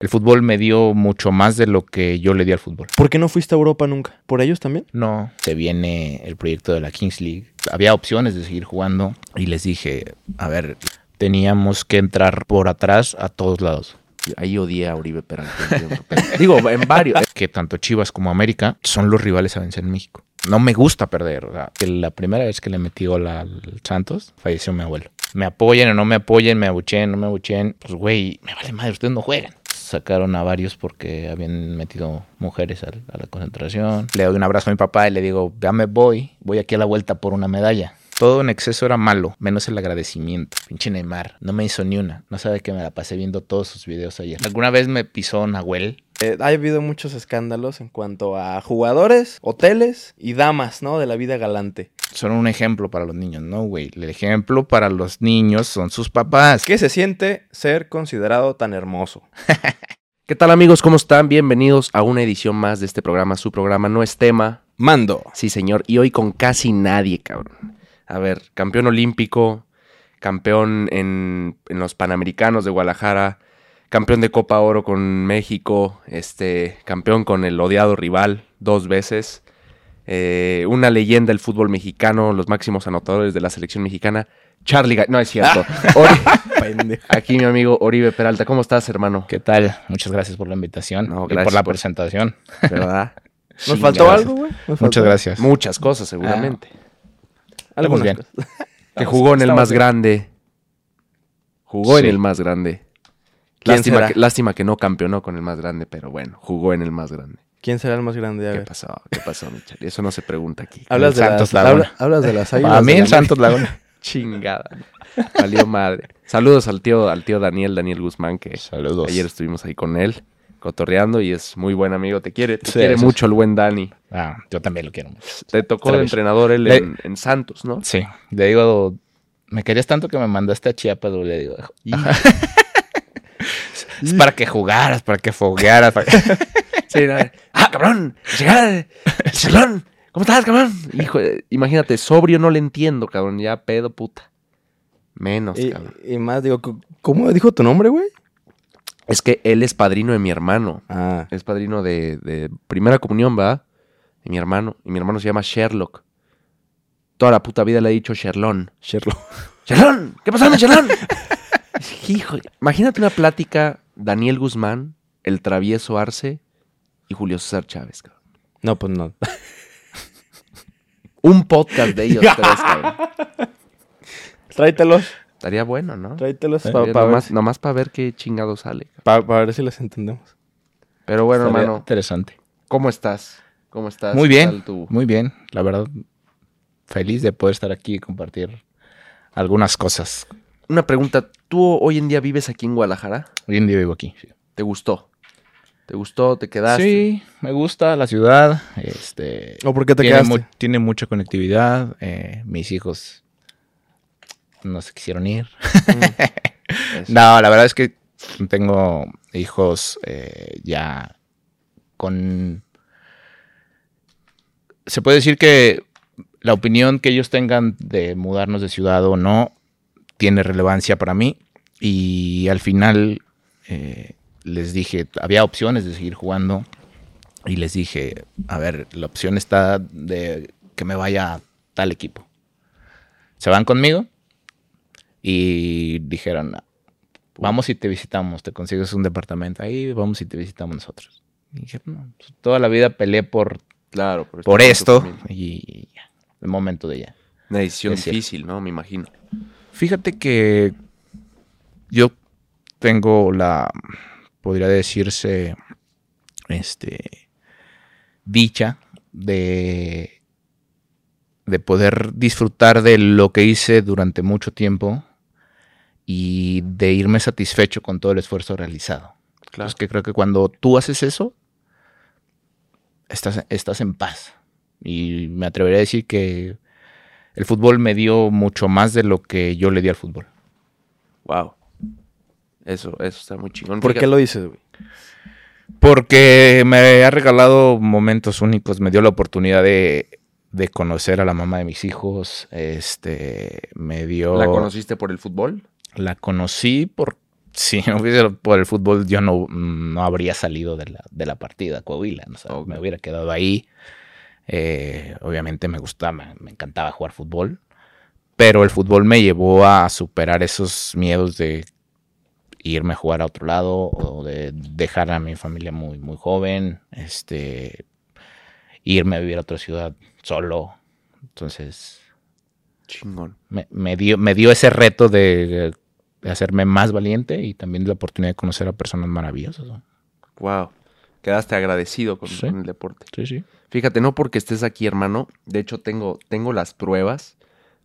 El fútbol me dio mucho más de lo que yo le di al fútbol. ¿Por qué no fuiste a Europa nunca? ¿Por ellos también? No, se viene el proyecto de la Kings League. Había opciones de seguir jugando y les dije, a ver, teníamos que entrar por atrás a todos lados. Ahí odié a Uribe Peralta. Digo, en varios. Que tanto Chivas como América son los rivales a vencer en México. No me gusta perder. O sea, que la primera vez que le metí gol al Santos, falleció mi abuelo. Me apoyen o no me apoyen, me abuchen, no me abuchen. Pues, güey, me vale madre, ustedes no juegan. Sacaron a varios porque habían metido mujeres a, a la concentración. Le doy un abrazo a mi papá y le digo, ya me voy, voy aquí a la vuelta por una medalla. Todo en exceso era malo, menos el agradecimiento. Pinche Neymar, no me hizo ni una. No sabe que me la pasé viendo todos sus videos ayer. ¿Alguna vez me pisó Nahuel? Eh, ha habido muchos escándalos en cuanto a jugadores, hoteles y damas, ¿no? De la vida galante. Son un ejemplo para los niños, ¿no, güey? El ejemplo para los niños son sus papás. ¿Qué se siente ser considerado tan hermoso? ¿Qué tal amigos? ¿Cómo están? Bienvenidos a una edición más de este programa. Su programa no es tema. Mando. Sí, señor. Y hoy con casi nadie, cabrón. A ver, campeón olímpico, campeón en, en los Panamericanos de Guadalajara, campeón de Copa Oro con México, este, campeón con el odiado rival dos veces, eh, una leyenda del fútbol mexicano, los máximos anotadores de la selección mexicana, Charlie, Ga- no es cierto. Ori- Aquí mi amigo Oribe Peralta, ¿cómo estás, hermano? ¿Qué tal? Muchas gracias por la invitación No, y por la por- presentación. ¿Verdad? ¿Nos Sí, faltó gracias. algo, güey? ¿Nos Muchas gracias. Muchas cosas, seguramente. Algunas bien. cosas. que jugó en el más bien. grande. Jugó en el más grande. ¿Quién Lástima que, lástima que no campeonó con el más grande, pero bueno, jugó en el más grande. ¿Quién será el más grande? A ¿Qué ver. pasó? ¿Qué pasó, Michel? Eso no se pregunta aquí. Hablas de, Santos las, habla- hablas de las águilas. Para mí el Santos Laguna. Chingada. Valió madre. Saludos al tío, al tío Daniel, Daniel Guzmán, que Saludos. ayer estuvimos ahí con él, cotorreando, y es muy buen amigo. Te quiere, te Sí, quiere eso mucho el buen Dani. Ah, yo también lo quiero mucho. Te tocó de Travis. entrenador él Le- en, en Santos, ¿no? Sí, le digo, me querías tanto que me mandaste a Chiapas, güey", le digo. es para que jugaras, para que foguearas. para que- Sí, no, ¡Ah, cabrón! ¡Llegada! ¡Chelón! ¿Cómo estás, cabrón? Hijo, imagínate, sobrio no le entiendo, cabrón. Ya pedo, puta. Menos, Y, cabrón. y más, digo, ¿cómo dijo tu nombre, güey? Es que él es padrino de mi hermano. Ah, Es padrino de, de primera comunión, ¿va? De mi hermano. Y mi hermano se llama Sherlock. Toda la puta vida le he dicho Sherlón. Sherlock. ¡Sherlón! ¿Qué pasó, mi Sherlón? Hijo, imagínate una plática Daniel Guzmán, el travieso Arce y Julio César Chávez, cabrón. No, pues no. Un podcast de ellos tres, cabrón. Tráetelos. Estaría bueno, ¿no? Tráetelos Eh, para ver, nomás, nomás para ver qué chingado sale. cabrón. pa- pa ver si les entendemos. Pero bueno, Estaría hermano, Interesante. ¿cómo estás? ¿Cómo estás? Muy ¿Qué bien, tu- muy bien. La verdad, feliz de poder estar aquí y compartir algunas cosas. Una pregunta, ¿tú hoy en día vives aquí en Guadalajara? Hoy en día vivo aquí. sí. ¿Te gustó? ¿Te gustó? ¿Te quedaste? Sí, me gusta la ciudad. Este, ¿O por qué te tiene, quedaste? mu- tiene mucha conectividad. eh, mis hijos no se quisieron ir. Eso. No, la verdad es que tengo hijos eh, ya con... Se puede decir que la opinión que ellos tengan de mudarnos de ciudad o no tiene relevancia para mí. Y al final eh, les dije, había opciones de seguir jugando. Y les dije, a ver, la opción está de que me vaya a tal equipo. ¿Se van conmigo? Y dijeron, vamos y te visitamos, te consigues un departamento ahí, vamos y te visitamos nosotros. Y dije, no, pues, toda la vida peleé por, Claro, por, esto y ya, el momento de ya. Una decisión difícil, ¿no? Me imagino. Fíjate que yo tengo la, podría decirse, este, dicha de, de poder disfrutar de lo que hice durante mucho tiempo y de irme satisfecho con todo el esfuerzo realizado. Claro. Es que creo que cuando tú haces eso, estás, estás en paz. Y me atrevería a decir que el fútbol me dio mucho más de lo que yo le di al fútbol. Wow. Eso, eso está muy chingón. ¿Por qué lo dices, güey? Porque me ha regalado momentos únicos, me dio la oportunidad de, de conocer a la mamá de mis hijos, este, me dio... ¿La conociste por el fútbol? La conocí por, si no hubiese por el fútbol, yo no, no habría salido de la, de la partida a Coahuila. ¿no? O sea. Me hubiera quedado ahí. Eh, obviamente me gustaba, me, encantaba jugar fútbol. Pero el fútbol me llevó a superar esos miedos de irme a jugar a otro lado o de dejar a mi familia muy, muy joven. Este, irme a vivir a otra ciudad solo. Entonces, Chingón. me, me dio, me dio ese reto de, de hacerme más valiente y también la oportunidad de conocer a personas maravillosas. ¿no? Wow. Quedaste agradecido con, Sí. con el deporte. Sí, sí. Fíjate, no porque estés aquí, hermano. De hecho, tengo, tengo las pruebas.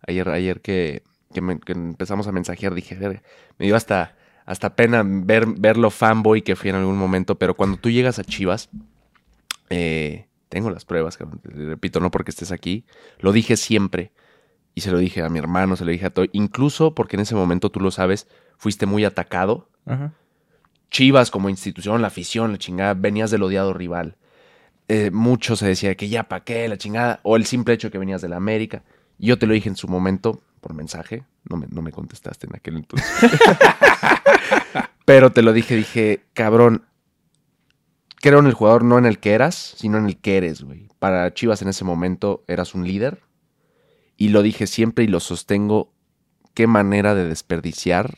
Ayer, ayer que, que me- que empezamos a mensajear, dije, "Verga", me dio hasta, hasta pena ver, ver lo fanboy que fui en algún momento. Pero cuando tú llegas a Chivas, eh, tengo las pruebas, repito, no porque estés aquí. Lo dije siempre. Y se lo dije a mi hermano, se lo dije a todo. Incluso porque en ese momento, tú lo sabes, fuiste muy atacado. Chivas como institución, la afición, la chingada, venías del odiado rival. Eh, mucho se decía que ya pa' qué, la chingada, o el simple hecho que venías de la América. Yo te lo dije en su momento, por mensaje, no me, no me contestaste en aquel entonces. Pero te lo dije, dije, cabrón, creo en el jugador no en el que eras, sino en el que eres, güey. Para Chivas en ese momento eras un líder. Y lo dije siempre y lo sostengo. Qué manera de desperdiciar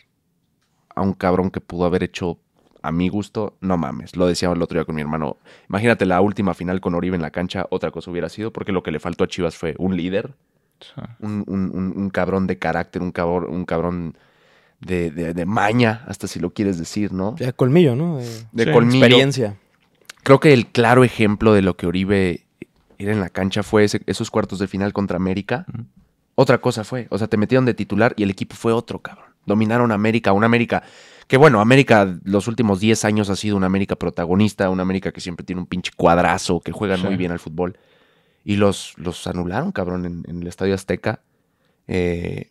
a un cabrón que pudo haber hecho a mi gusto, no mames. Lo decía el otro día con mi hermano. Imagínate la última final con Oribe en la cancha, otra cosa hubiera sido, porque lo que le faltó a Chivas fue un líder, un, un- un- un cabrón de carácter, un cabrón, un cabrón de, de- de maña, hasta si lo quieres decir, ¿no? Ya colmillo, ¿no? De, De Sí, colmillo. experiencia. Creo que el claro ejemplo de lo que Oribe era en la cancha fue ese- esos cuartos de final contra América. Otra cosa fue, o sea, te metieron de titular y el equipo fue otro, cabrón. Dominaron América, una América que bueno, América los últimos 10 años ha sido una América protagonista, una América que siempre tiene un pinche cuadrazo, que juegan Sí. muy bien al fútbol. Y los, los anularon, cabrón, en, en el Estadio Azteca. Eh,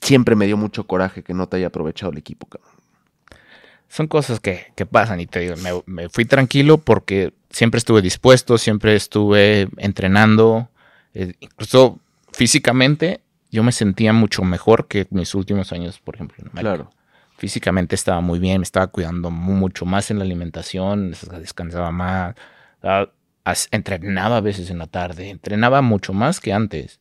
siempre me dio mucho coraje que no te haya aprovechado el equipo, cabrón. Son cosas que, que pasan y te digo, me, me fui tranquilo porque siempre estuve dispuesto, siempre estuve entrenando, eh, incluso físicamente yo me sentía mucho mejor que mis últimos años, por ejemplo. en América. Claro. Físicamente estaba muy bien, me estaba cuidando mu- mucho más en la alimentación, des- descansaba más, ah, entrenaba a veces en la tarde, entrenaba mucho más que antes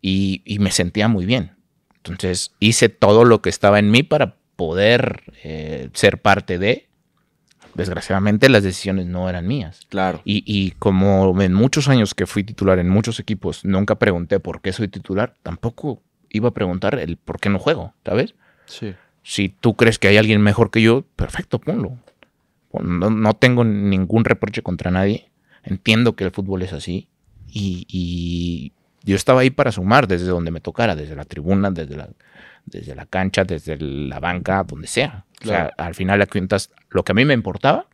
y, y me sentía muy bien. Entonces hice todo lo que estaba en mí para poder eh, ser parte de. Desgraciadamente las decisiones no eran mías. Claro. Y, y como en muchos años que fui titular en muchos equipos, nunca pregunté por qué soy titular, tampoco iba a preguntar el por qué no juego, ¿sabes? Sí. Si tú crees que hay alguien mejor que yo, perfecto, ponlo. Pon- No, no tengo ningún reproche contra nadie. Entiendo que el fútbol es así. Y, y yo estaba ahí para sumar desde donde me tocara, desde la tribuna, desde la, desde la cancha, desde la banca, donde sea. O sea, al final de cuentas, lo que a mí me importaba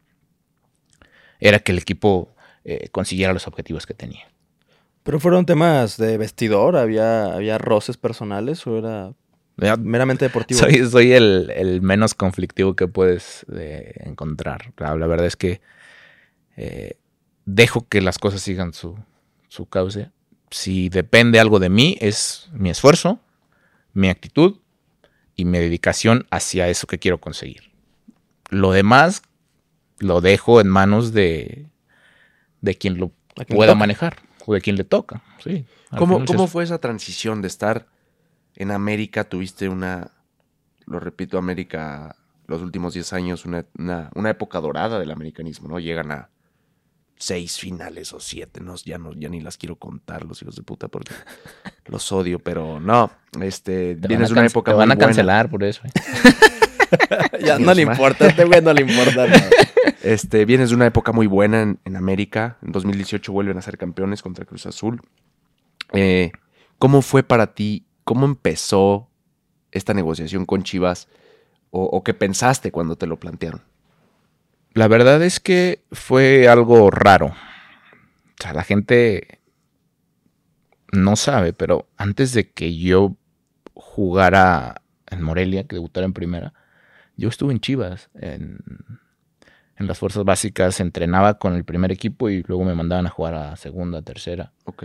era que el equipo eh, consiguiera los objetivos que tenía. Pero fueron temas de vestidor, había, había roces personales o era meramente deportivo. Soy, soy el, el menos conflictivo que puedes eh, encontrar. La, la verdad es que eh, dejo que las cosas sigan su, su cauce. Si depende algo de mí, es mi esfuerzo, mi actitud y mi dedicación hacia eso que quiero conseguir. Lo demás lo dejo en manos de, de quien lo quien pueda manejar o de quien le toca. Sí, ¿Cómo, es cómo fue esa transición de estar en América? Tuviste una, lo repito, América, los últimos 10 años, una, una- una época dorada del americanismo, ¿no? Llegan a seis finales o siete, ¿no? Ya, no, ya ni las quiero contar, los hijos de puta, porque los odio, pero no, este, Te vienes una época te muy van a buena. cancelar por eso. ¿eh? ya no le importa, a este güey no le importa nada. Este, vienes de una época muy buena en, en América. En 2018 vuelven a ser campeones contra Cruz Azul. Eh, ¿Cómo fue para ti? ¿Cómo empezó esta negociación con Chivas? ¿O, o qué pensaste cuando te lo plantearon? La verdad es que fue algo raro. O sea, la gente no sabe, pero antes de que yo jugara en Morelia, que debutara en primera, yo estuve en Chivas, en, en las fuerzas básicas, entrenaba con el primer equipo y luego me mandaban a jugar a segunda, tercera. Ok.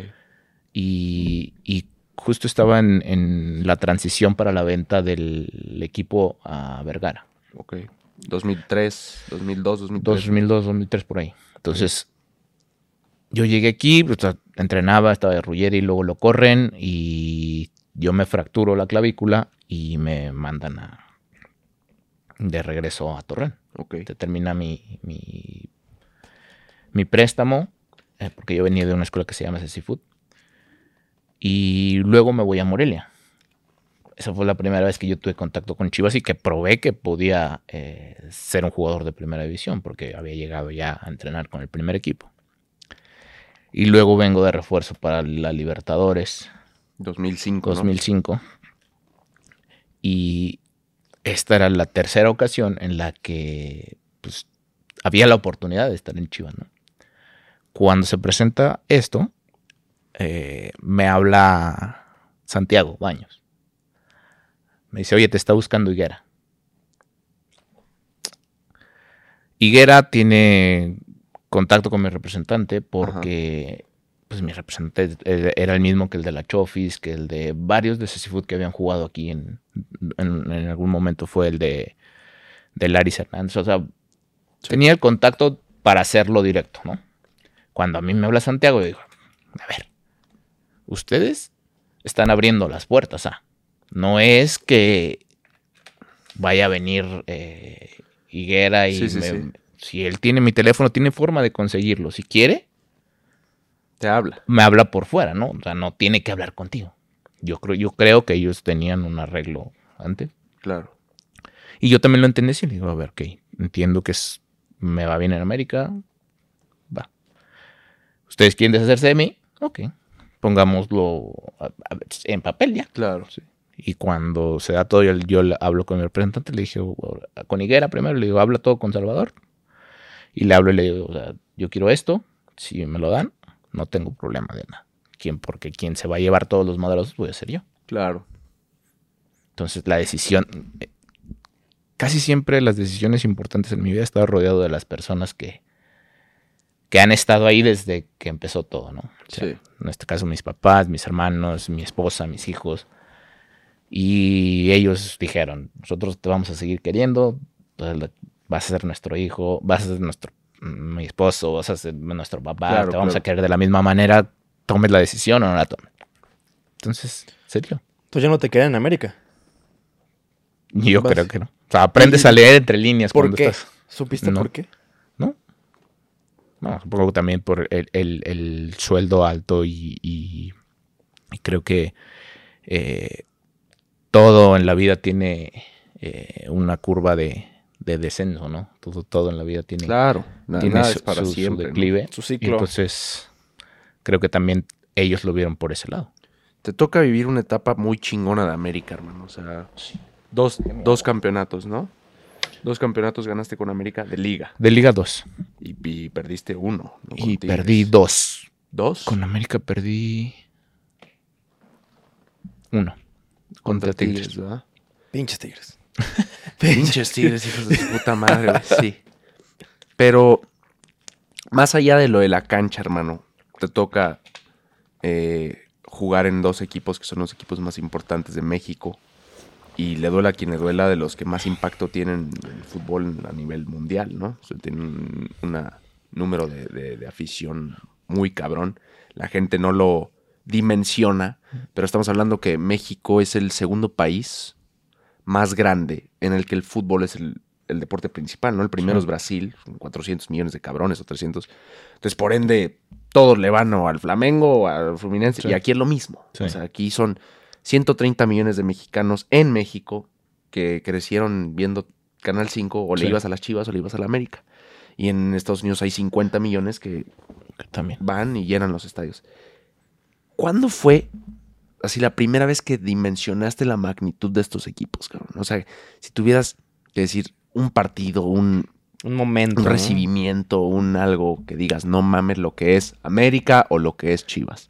Y, y justo estaba en, en la transición para la venta del equipo a Vergara. Ok. 2003, 2002, 2003. 2002, 2003 por ahí. Entonces, yo llegué aquí, sea, entrenaba, estaba de Ruggeri, luego lo corren y yo me fracturo la clavícula y me mandan a, de regreso a Torreón. Ok. Se termina mi, mi, mi préstamo, eh, porque yo venía de una escuela que se llama Seafood. Y luego me voy a Morelia. Esa fue la primera vez que yo tuve contacto con Chivas y que probé que podía eh, ser un jugador de primera división, porque había llegado ya a entrenar con el primer equipo. Y luego vengo de refuerzo para la Libertadores 2005, ¿no? 2005. Y esta era la tercera ocasión en la que pues, había la oportunidad de estar en Chivas. ¿no? Cuando se presenta esto, eh, me habla Santiago Baños. Me dice, oye, te está buscando Higuera. Higuera tiene contacto con mi representante porque pues mi representante era el mismo que el de la Chofis, que el de varios de Seafood que habían jugado aquí en, en, en algún momento fue el de, de Laris Hernández. O sea, tenía el contacto para hacerlo directo, ¿no? Cuando a mí me habla Santiago, yo digo, a ver, ustedes están abriendo las puertas, ¿ah? No es que vaya a venir eh, Higuera y Sí, sí, me- sí. si él tiene mi teléfono, tiene forma de conseguirlo. Si quiere, Te habla. me habla por fuera, ¿no? O sea, no tiene que hablar contigo. Yo creo, yo creo que ellos tenían un arreglo antes. Claro. Y yo también lo entendí y le digo, a ver, ok, entiendo que es, me va bien en América, va. ¿Ustedes quieren deshacerse de mí? Ok, pongámoslo en papel ya. Claro. Y cuando se da todo, yo, yo hablo con mi representante, le dije, con Higuera primero, le digo, habla todo con Salvador. Y le hablo y le digo, o sea, yo quiero esto, si me lo dan, no tengo problema de nada. ¿Quién? Porque quien se va a llevar todos los madrazos voy a ser yo. Claro. Entonces la decisión, eh, casi siempre las decisiones importantes en mi vida he estado rodeado de las personas que, que han estado ahí desde que empezó todo, ¿no? O sea, Sí. En este caso mis papás, mis hermanos, mi esposa, mis hijos. Y ellos dijeron, nosotros te vamos a seguir queriendo, vas a ser nuestro hijo, vas a ser nuestro, mm, mi esposo, vas a ser nuestro papá, Claro, te vamos claro. a querer de la misma manera, tomes la decisión o no la tomes. Entonces, serio. Entonces ya no te quedan en América. Yo Vas- creo que no. O sea, aprendes a leer entre líneas ¿Por cuando qué? estás. ¿Supiste No. por qué? ¿No? No, supongo también por el, el- el sueldo alto y, y- y creo que eh, todo en la vida tiene eh, una curva de, de descenso, ¿no? Todo, todo en la vida tiene, Claro. Tiene nada su, es para su- su siempre. ¿no? declive. Su Y ciclo. entonces creo que también ellos lo vieron por ese lado. Te toca vivir una etapa muy chingona de América, hermano. O sea, dos, dos campeonatos, ¿no? Dos campeonatos ganaste con América de liga. De Liga 2. Y, y perdiste uno. Y Tigres. perdí dos. ¿Dos? Con América perdí uno. Contra Tigres. ¿verdad? Pinches tigres. Pinches Tigres, hijos de su puta madre, güey, Sí. Pero, más allá de lo de la cancha, hermano, te toca eh, jugar en dos equipos que son los equipos más importantes de México. Y le duela a quien le duela de los que más impacto tienen en el fútbol a nivel mundial, ¿no? O sea, tienen un una número de, de- de afición muy cabrón. La gente no lo dimensiona, pero estamos hablando que México es el segundo país más grande en el que el fútbol es el, el deporte principal, ¿no? El primero Sí. es Brasil, son 400 millones de cabrones o 300. Entonces, por ende, todos le van o al Flamengo o al Fluminense. Sí. Y aquí es lo mismo. Sí. O sea, aquí son 130 millones de mexicanos en México que crecieron viendo Canal 5 o le Sí. ibas a las Chivas o le ibas a la América. Y en Estados Unidos hay 50 millones que Que También. van y llenan los estadios. ¿Cuándo fue así la primera vez que dimensionaste la magnitud de estos equipos, cabrón? O sea, si tuvieras que decir un partido, un, Un momento. un ¿no? recibimiento, un algo que digas, no mames lo que es América o lo que es Chivas.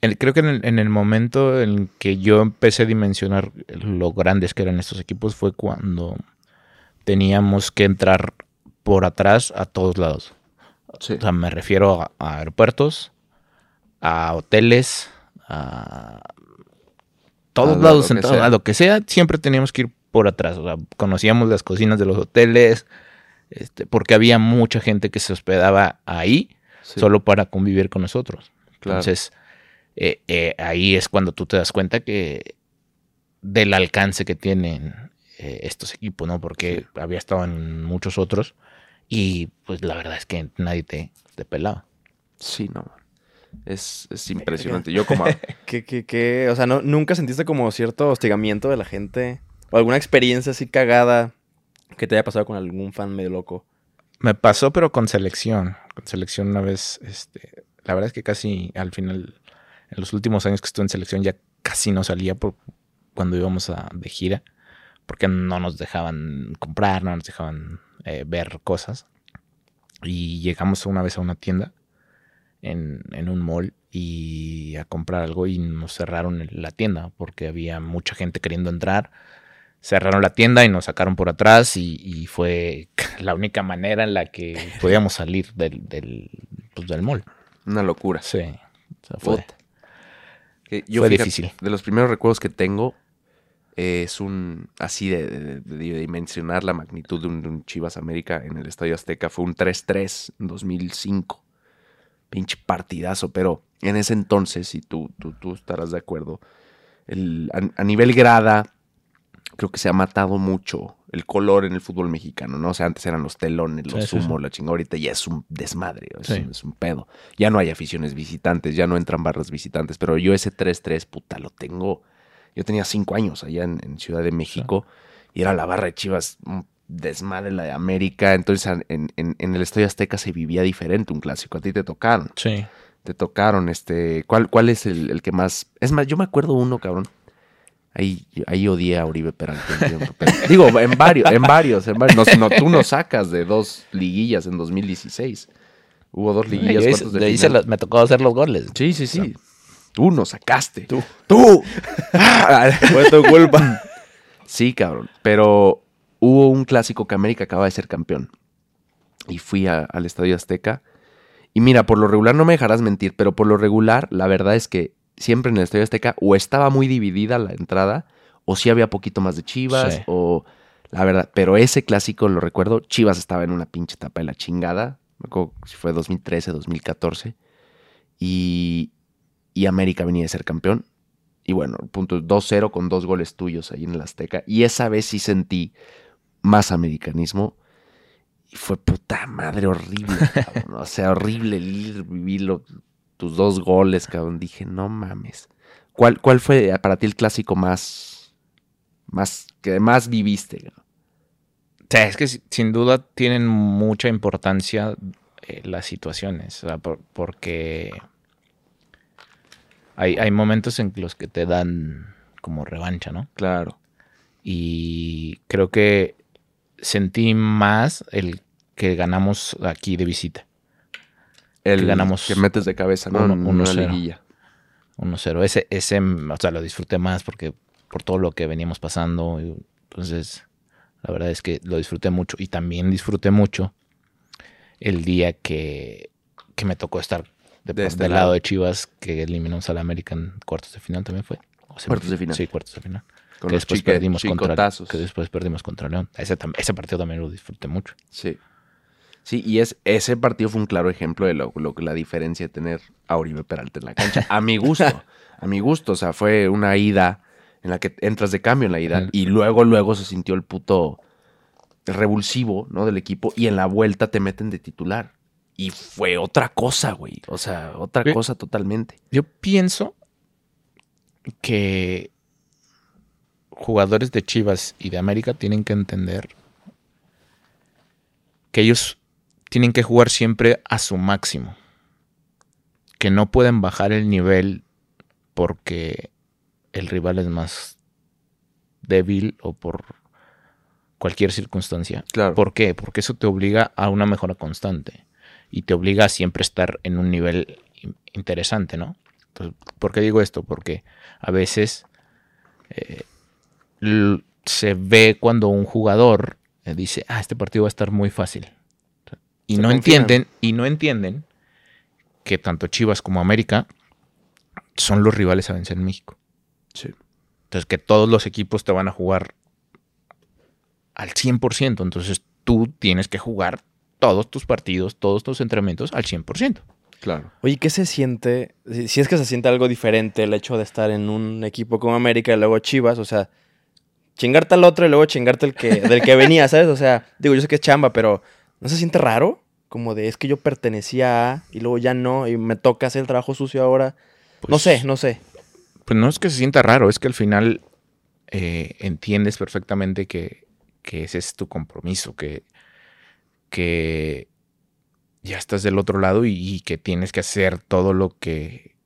El- creo que en el, en el momento en que yo empecé a dimensionar lo grandes que eran estos equipos fue cuando teníamos que entrar por atrás a todos lados. Sí. O sea, me refiero a, a aeropuertos, a hoteles, a todos A lados, a lo que sea, siempre teníamos que ir por atrás. O sea, conocíamos las cocinas de los hoteles, este, porque había mucha gente que se hospedaba ahí Sí, solo para convivir con nosotros. claro. Entonces, eh, eh, ahí es cuando tú te das cuenta que del alcance que tienen eh, estos equipos, ¿no? Porque había estado en muchos otros y pues la verdad es que nadie te, te pelaba. Sí, no. Es, es impresionante. Yo como... ¿Qué, qué, qué? O sea, ¿no, ¿nunca sentiste como cierto hostigamiento de la gente? ¿O alguna experiencia así cagada que te haya pasado con algún fan medio loco? Me pasó, pero con selección. Con selección una vez, este, la verdad es que casi al final, en los últimos años que estuve en selección, ya casi no salía por cuando íbamos a, de gira, porque no nos dejaban comprar, no nos dejaban eh, ver cosas. Y llegamos una vez a una tienda en, en un mall y a comprar algo y nos cerraron la tienda porque había mucha gente queriendo entrar. Cerraron la tienda y nos sacaron por atrás y, y fue la única manera en la que podíamos salir del, del, pues, del mall. Una locura. Sí. O sea, fue- Puta. Que yo, Fue fíjate, difícil. De los primeros recuerdos que tengo, eh, es un. Así de, de- dimensionar la magnitud de un, de un Chivas América en el Estadio Azteca. Fue un 3-3 en 2005. Pinche partidazo, pero en ese entonces, y tú, tú, tú estarás de acuerdo, el, a, a nivel grada, creo que se ha matado mucho el color en el fútbol mexicano, ¿no? O sea, antes eran los telones, los Sí, sí, humos, la chingada, ahorita ya es un desmadre, es, Sí. un, es un pedo. Ya no hay aficiones visitantes, ya no entran barras visitantes, pero yo ese 3-3, puta, lo tengo. Yo tenía cinco años allá en, en Ciudad de México y era la barra de Chivas, un desmadre la de América. Entonces en, en- en el Estadio Azteca se vivía diferente un clásico. A ti te tocaron, Sí. te tocaron. este ¿Cuál, cuál es el, el que más? Es más, yo me acuerdo uno, cabrón. Ahí, ahí odié a Uribe Peralta. digo, en varios, en varios, en varios. No, no, tú nos sacas de dos liguillas en 2016. Hubo dos liguillas. De me tocó hacer los goles. Sí, sí, sí. Tú nos sacaste. Tú. Tú. Fue tu culpa. sí, cabrón. Pero hubo un clásico que América acaba de ser campeón. Y fui a- al Estadio Azteca. Y mira, por lo regular no me dejarás mentir, pero por lo regular, la verdad es que siempre en el Estadio Azteca o estaba muy dividida la entrada, o sí había poquito más de Chivas, Sí. o la verdad. Pero ese clásico lo recuerdo, Chivas estaba en una pinche etapa de la chingada. Me acuerdo si fue 2013, 2014. Y, y América venía de ser campeón. Y bueno, punto 2-0 con dos goles tuyos ahí en el Azteca. Y esa vez sí sentí más americanismo. Y fue puta madre horrible, cabrón. O sea, horrible el ir, vivir lo- tus dos goles, cabrón. Dije, no mames. ¿Cuál, cuál fue para ti el clásico más, más, que más viviste? cabrón? O sea, es que si- sin duda tienen mucha importancia eh, las situaciones, o sea, por- porque hay, hay momentos en los que te dan como revancha, ¿no? Claro. Y creo que sentí más el que ganamos aquí de visita, El ganamos que metes de cabeza, ¿no? uno- En uno una cero. liguilla. 1-0. Ese, ese, o sea, lo disfruté más porque por todo lo que veníamos pasando. y- Entonces, la verdad es que lo disfruté mucho. Y también disfruté mucho el día que, que me tocó estar de- De este del lado. lado de Chivas, que eliminamos al América en cuartos de final también fue. O Cuartos de final. Sí, cuartos de final. Con que los después chique- perdimos contra que después perdimos contra León. Ese, ese partido también lo disfruté mucho. Sí. Sí, y es, ese partido fue un claro ejemplo de lo, lo que la diferencia de tener a Oribe Peralta en la cancha. A mi gusto. a mi gusto. O sea, fue una ida en la que entras de cambio en la ida. Y luego, luego se sintió el puto revulsivo, ¿no? Del equipo. Y en la vuelta te meten de titular. Y fue otra cosa, güey. O sea, otra cosa totalmente. Yo pienso que jugadores de Chivas y de América tienen que entender que ellos tienen que jugar siempre a su máximo. Que no pueden bajar el nivel porque el rival es más débil o por cualquier circunstancia. Claro. ¿Por qué? Porque eso te obliga a una mejora constante y te obliga a siempre estar en un nivel in- interesante, ¿no? Entonces, ¿Por qué digo esto? Porque a veces eh, se ve cuando un jugador eh, dice, ah, este partido va a estar muy fácil. Y Se no entienden, y no entienden que tanto Chivas como América son los rivales a vencer en México. Sí. Entonces, que todos los equipos te van a jugar al 100%. Entonces, tú tienes que jugar todos tus partidos, todos tus entrenamientos al 100%. Claro. Oye, ¿qué se siente? Si, si es que se siente algo diferente el hecho de estar en un equipo como América y luego Chivas, o sea, chingarte al otro y luego chingarte el que, del que venía, ¿sabes? O sea, digo, yo sé que es chamba, pero ¿no se siente raro? Como de, es que yo pertenecía a y luego ya no, y me toca hacer el trabajo sucio ahora. no Pues, sé, no sé. Pues no es que se sienta raro, es que al final eh, entiendes perfectamente que, que ese es tu compromiso, que, que ya estás del otro lado y, y que tienes que hacer todo lo que,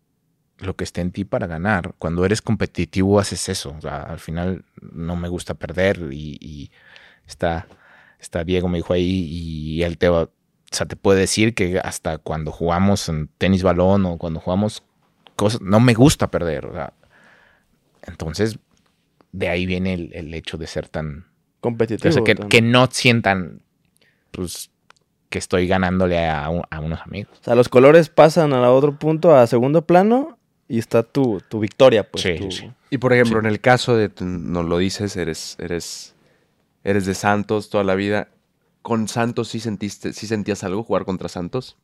lo que esté en ti para ganar. Cuando eres competitivo haces eso. O sea, al final no me gusta perder y, y está, está Diego me dijo ahí y él te va, o sea, te puede decir que hasta cuando jugamos en tenis balón o cuando jugamos cosas, no me gusta perder. o sea, entonces, de ahí viene el, el hecho de ser tan... Competitivo. o sea, que, que no sientan, pues, que estoy ganándole a, un- a unos amigos. O sea, los colores pasan al otro punto, a segundo plano, y está tu, tu victoria, pues. Sí, tu- sí. Y por ejemplo, Sí. en el caso de, nos lo dices, eres, eres, eres de Santos toda la vida. ¿Con Santos sí sentiste, sí sentías algo jugar contra Santos?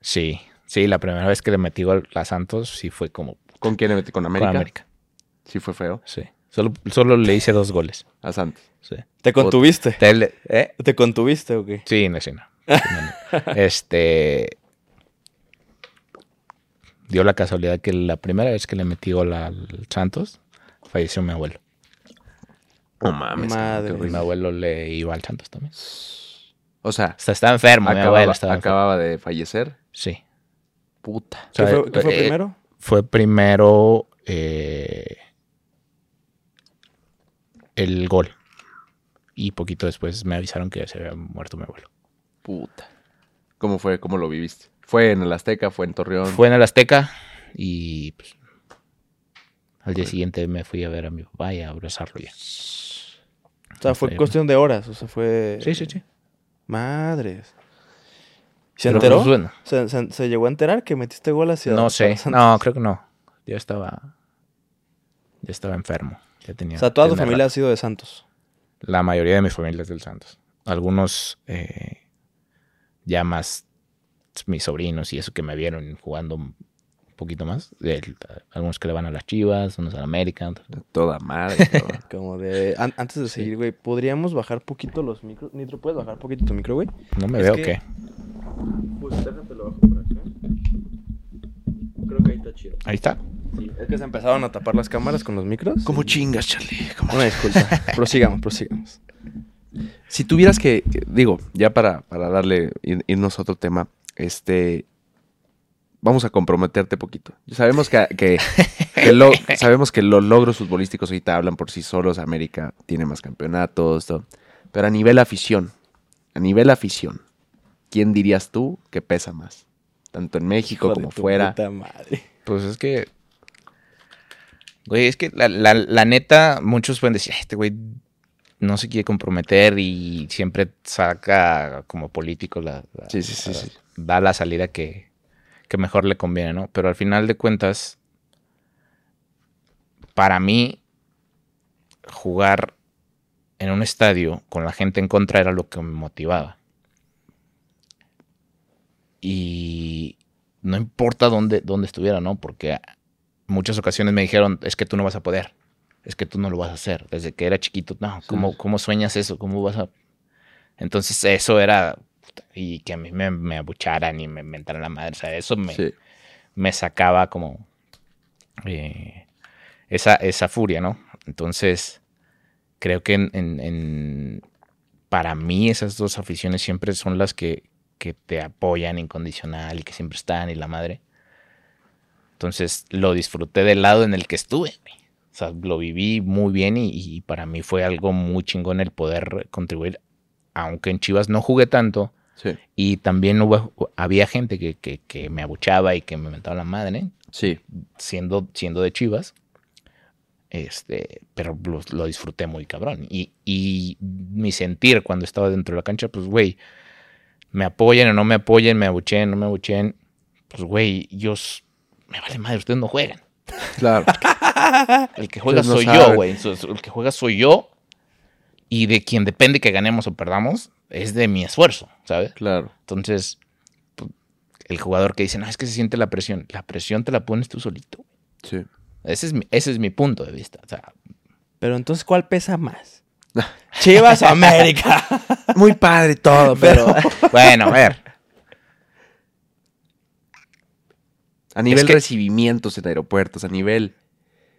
Sí, sí, la primera vez que le metí gol a Santos sí fue como ¿Con quién le metí? ¿Con con América? América. Sí fue feo. Sí. Solo, solo le hice dos goles. A Santos. Sí. ¿Te contuviste? Te- ¿eh? ¿Te contuviste o qué? Sí, no, sí, no. No, no. Este. Dio la casualidad que la primera vez que le metí gol al Santos, falleció mi abuelo. No mames. Madre. Mi abuelo le iba al Santos también. O sea, O sea, estaba enfermo, mi acababa, abuelo estaba enfermo. acababa de fallecer. Sí. Puta. O sea, ¿Qué fue, qué fue eh, primero? Fue primero eh, el gol. Y poquito después me avisaron que se había muerto mi abuelo. Puta. ¿Cómo fue? ¿Cómo lo viviste? ¿Fue en el Azteca? ¿Fue en Torreón? Fue en el Azteca y pues, al día siguiente me fui a ver a mi papá y a abrazarlo ya. O sea, fue cuestión de horas, o sea, fue... Sí, sí, sí. Madres. ¿Se Pero, enteró? pues, bueno, ¿Se, se- se llegó a enterar que metiste gol hacia... no sé. No, creo que no. Ya estaba. Ya estaba enfermo. Ya tenía. O sea, toda tu familia ha sido de Santos. La mayoría de mi familia es del Santos. Algunos eh, ya más mis sobrinos y eso que me vieron jugando poquito más. El- algunos que le van a las Chivas, unos a la América. otros- toda madre. cabrón. Como de... an- antes de seguir, güey, ¿podríamos bajar poquito los micros? Nitro, ¿puedes bajar poquito tu micro, güey? No me Es veo que- que. Pues déjate lo bajo por acá. Creo que ahí está chido. Ahí está. Sí, es que se empezaron a tapar las cámaras con los micros. ¿Cómo chingas, Charlie? ¿Cómo Una disculpa. prosigamos, prosigamos. Si tuvieras que, que- digo, ya para, para darle, ir- irnos a otro tema, este, vamos a comprometerte poquito. Sabemos que, que, que lo- sabemos que los logros futbolísticos ahorita hablan por sí solos, América tiene más campeonatos, todo. pero a nivel afición, a nivel afición, ¿quién dirías tú que pesa más? Tanto en México Hijo de como tu fuera. puta madre. Pues es que. Güey, es que la, la- la neta, muchos pueden decir, "Ay, este güey no se quiere comprometer y siempre saca como político la, la- Sí, sí, sí, la- sí. da la salida que, que mejor le conviene, ¿no? Pero al final de cuentas, para mí, jugar en un estadio con la gente en contra era lo que me motivaba. Y no importa dónde, dónde estuviera, ¿no? Porque muchas ocasiones me dijeron, es que tú no vas a poder, es que tú no lo vas a hacer. Desde que era chiquito, no, ¿cómo, cómo sueñas eso? ¿Cómo vas a...? Entonces eso era... Y que a mí me, me abucharan y me mentaran la madre, o sea, eso me, Sí. me sacaba como eh, esa, esa furia, ¿no? Entonces, creo que en, en- en- para mí esas dos aficiones siempre son las que, que te apoyan incondicional y que siempre están y la madre. Entonces, lo disfruté del lado en el que estuve. O sea, lo viví muy bien y, y para mí fue algo muy chingón el poder contribuir. Aunque en Chivas no jugué tanto, Sí. y también hubo, había gente que, que- que me abuchaba y que me mentaba la madre, Sí. siendo, siendo de Chivas. Este, pero lo, lo disfruté muy cabrón. Y, y mi sentir cuando estaba dentro de la cancha, pues, güey, me apoyen o no me apoyen, me abuchen, no me abuchen, pues, güey, yo me vale madre, ustedes no juegan. Claro. El que juega no soy yo, güey. El que juega soy yo. Y de quien depende que ganemos o perdamos, es de mi esfuerzo, ¿sabes? Claro. Entonces, pu- el jugador que dice, no, es que se siente la presión. La presión te la pones tú solito. Sí. Ese es mi, ese es mi punto de vista. O sea, Pero entonces, ¿cuál pesa más? Chivas o América. Muy padre todo, pero. bueno, a ver. A nivel que- recibimientos en aeropuertos, a nivel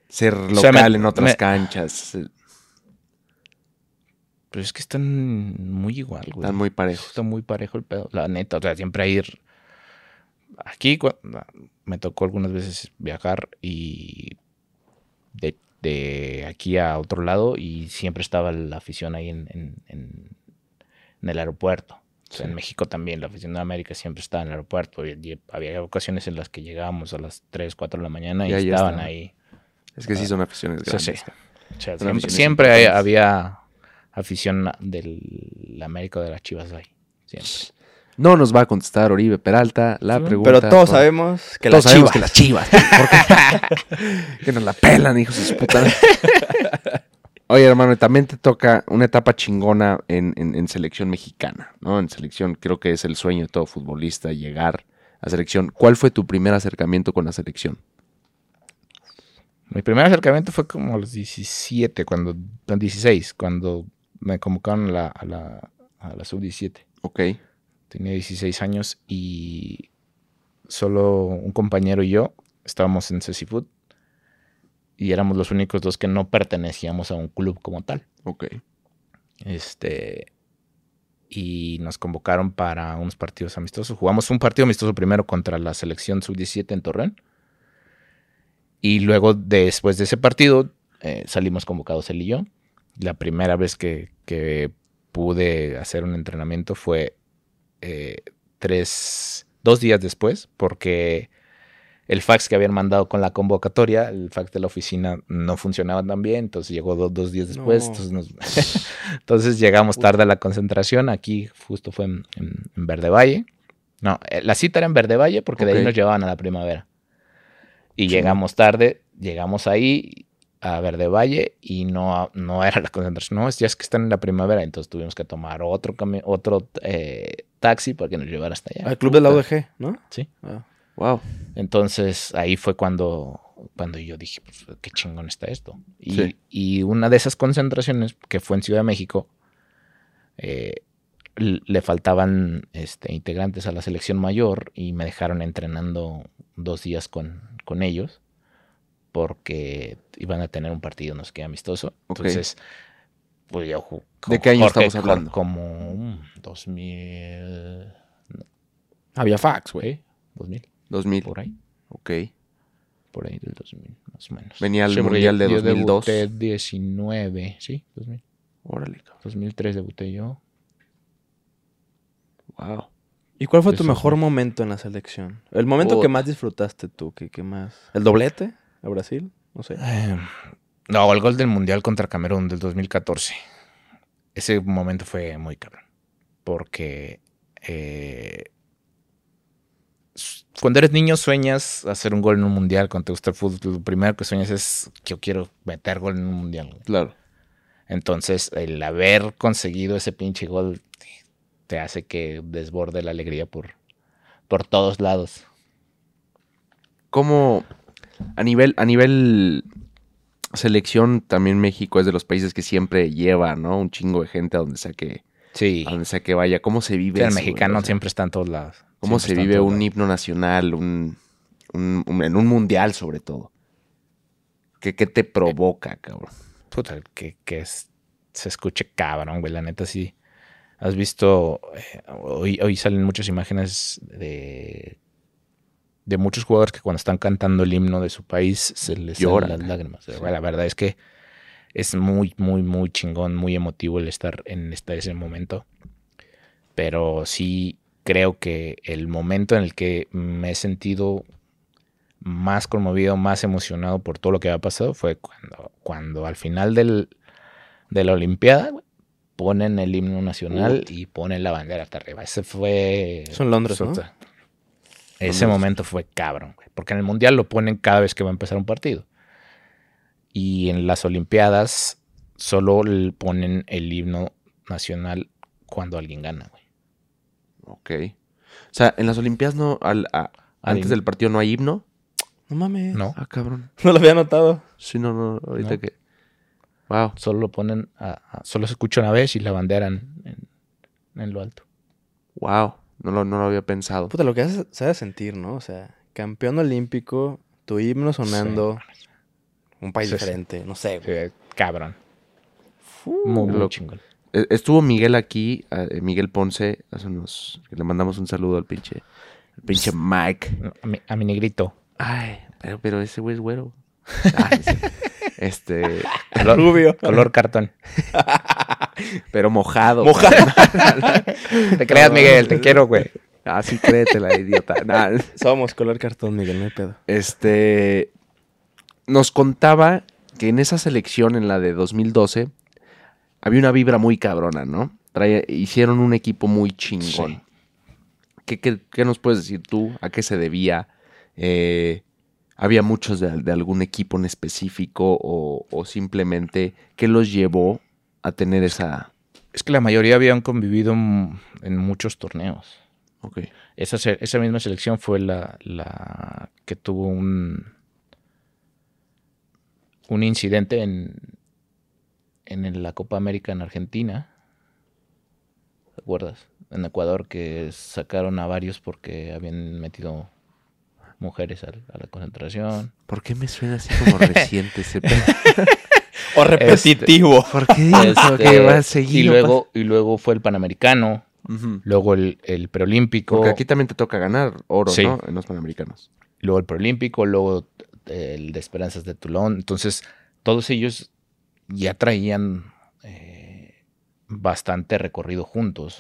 ser sea, local me- en otras me- canchas. Pero es que están muy igual, güey. Están muy parejos. Está muy parejo el pedo. La neta, o sea, siempre hay. Aquí cu- me tocó algunas veces viajar y de, de aquí a otro lado y siempre estaba la afición ahí en, en- en- en el aeropuerto. O sea, Sí. en México también, la afición de América siempre estaba en el aeropuerto. Y, había ocasiones en las que llegábamos a las 3, 4 de la mañana y estaban ahí. Es que sí son aficiones grandes. sí. O sea, siempre, hay- había afición del América o de las Chivas ahí. Siempre. No nos va a contestar Oribe Peralta la Sí, pregunta. Pero todos por- sabemos que todos las sabemos Chivas. que las chivas. Que nos la pelan, hijos de su puta. Oye, hermano, también te toca una etapa chingona en, en- en selección mexicana, ¿no? En selección, creo que es el sueño de todo futbolista llegar a selección. ¿Cuál fue tu primer acercamiento con la selección? Mi primer acercamiento fue como a los 17, cuando, no, 16, cuando me convocaron a la, a la, a la sub-17. Ok, Tenía 16 años y solo un compañero y yo estábamos en Cecifood y éramos los únicos dos que no pertenecíamos a un club como tal. ok. Este. Y nos convocaron para unos partidos amistosos. Jugamos un partido amistoso primero contra la selección sub-17 en Torreón. Y luego, después de ese partido, eh, salimos convocados él y yo. La primera vez que, que pude hacer un entrenamiento fue eh, tres, dos días después, porque el fax que habían mandado con la convocatoria, el fax de la oficina no funcionaba tan bien, entonces llegó do- dos días después. No. Entonces, nos- entonces llegamos tarde a la concentración, aquí justo fue en, en- en Verde Valle. No, eh, la cita era en Verde Valle porque de ahí nos llevaban a la primavera. Y Sí. llegamos tarde, llegamos ahí a Verde Valle y no, no era la concentración, no, ya es que están en la primavera, entonces tuvimos que tomar otro, otro eh, taxi para que nos llevara hasta allá. Al club de la UDG, ¿no? Sí. Ah. Wow. Entonces ahí fue cuando, cuando yo dije, pues qué chingón está esto. Y, Sí. y una de esas concentraciones, que fue en Ciudad de México, eh, le faltaban este, integrantes a la selección mayor y me dejaron entrenando dos días con, con ellos porque iban a tener un partido, no sé qué, amistoso. Entonces, pues yo... ¿De qué año Jorge estamos hablando? Como mm, 2000... Había fax, güey. ¿sí? 2000, 2000. por ahí. Ok. Por ahí del 2000, más o menos. Venía el porque Mundial de yo 2002. debuté 19, sí, 2000. Órale, cabrón. 2003 debuté yo. Wow. ¿Y cuál fue tu mejor fue. momento en la selección? El momento que más disfrutaste tú, que, que más... ¿El doblete a Brasil? No sé. Eh, no, el gol del Mundial contra Camerún del 2014. Ese momento fue muy cabrón. Porque eh, cuando eres niño sueñas hacer un gol en un Mundial. Cuando te gusta el fútbol, lo primero que sueñas es que yo quiero meter gol en un Mundial. Claro. Entonces, el haber conseguido ese pinche gol te hace que desborde la alegría por, por todos lados. ¿Cómo a nivel, a nivel selección, también México es de los países que siempre lleva, ¿no? Un chingo de gente a donde sea que, Sí, a donde sea que vaya. ¿Cómo se vive Sí, el eso, mexicano O siempre está en todos lados. ¿Cómo Siempre se vive un himno nacional, un, un- un- en un mundial sobre todo? ¿Qué, qué te provoca, cabrón? Puta, que, que es- se escuche cabrón, güey. La neta, sí. Has visto. eh, hoy, hoy salen muchas imágenes de. De muchos jugadores que cuando están cantando el himno de su país se les Lloran. salen las lágrimas. La verdad es que es muy, muy, muy chingón, muy emotivo el estar en este, ese momento. Pero sí creo que el momento en el que me he sentido más conmovido, más emocionado por todo lo que había pasado fue cuando, cuando al final del, de la Olimpiada ponen el himno nacional y ponen la bandera hasta arriba. Ese fue... Eso en Londres, ¿no? Ese me momento fue cabrón, güey. Porque en el Mundial lo ponen cada vez que va a empezar un partido. Y en las Olimpiadas solo le ponen el himno nacional cuando alguien gana, güey. Ok. O sea, en las Olimpiadas no. al- a- antes himno. del partido no hay himno. No mames. No, Ah, cabrón. No lo había notado. Sí, no, no. Ahorita No. que. Wow. solo lo ponen, a- a- solo se escucha una vez y la banderan en, en lo alto. Wow. No lo, no lo había pensado. Puta, lo que hace- se ha de sentir, ¿no? O sea, campeón olímpico, tu himno sonando, un país Sí, sí. diferente, no sé, güey. Cabrón. Muy, chingón. Eh, Estuvo Miguel aquí, eh, Miguel Ponce, hace unos. Le mandamos un saludo al pinche. Al pinche Mike. A mi, a mi negrito. Ay, pero, pero ese güey es güero. Ay, sí. este. Color, Rubio. color cartón. Pero mojado. Mojado. Te creas, Miguel, te quiero, güey. Así créetela, idiota. Nah, Somos color cartón, Miguel, no hay pedo. Este. Nos contaba que en esa selección, en la de 2012, había una vibra muy cabrona, ¿no? Traía- hicieron un equipo muy chingón. Sí. ¿Qué, qué, qué nos puedes decir tú? ¿A qué se debía? Eh, ¿Había muchos de, de algún equipo en específico o, o simplemente qué los llevó a tener esa... Es que la mayoría habían convivido en, muchos torneos. Ok, Esa, esa misma selección fue la, la que tuvo un, un incidente en, en la Copa América en Argentina. ¿Te acuerdas? En Ecuador que sacaron a varios porque habían metido mujeres a, la concentración. ¿Por qué me suena así como reciente ese? O repetitivo. ¿Por qué digo Este, que va a seguir? y, luego, y luego fue el Panamericano, luego el, el Preolímpico. Porque aquí también te toca ganar oro, Sí. ¿no? En los Panamericanos. luego el Proolímpico, luego el de Esperanzas de Toulon. Entonces, todos ellos ya traían eh, bastante recorrido juntos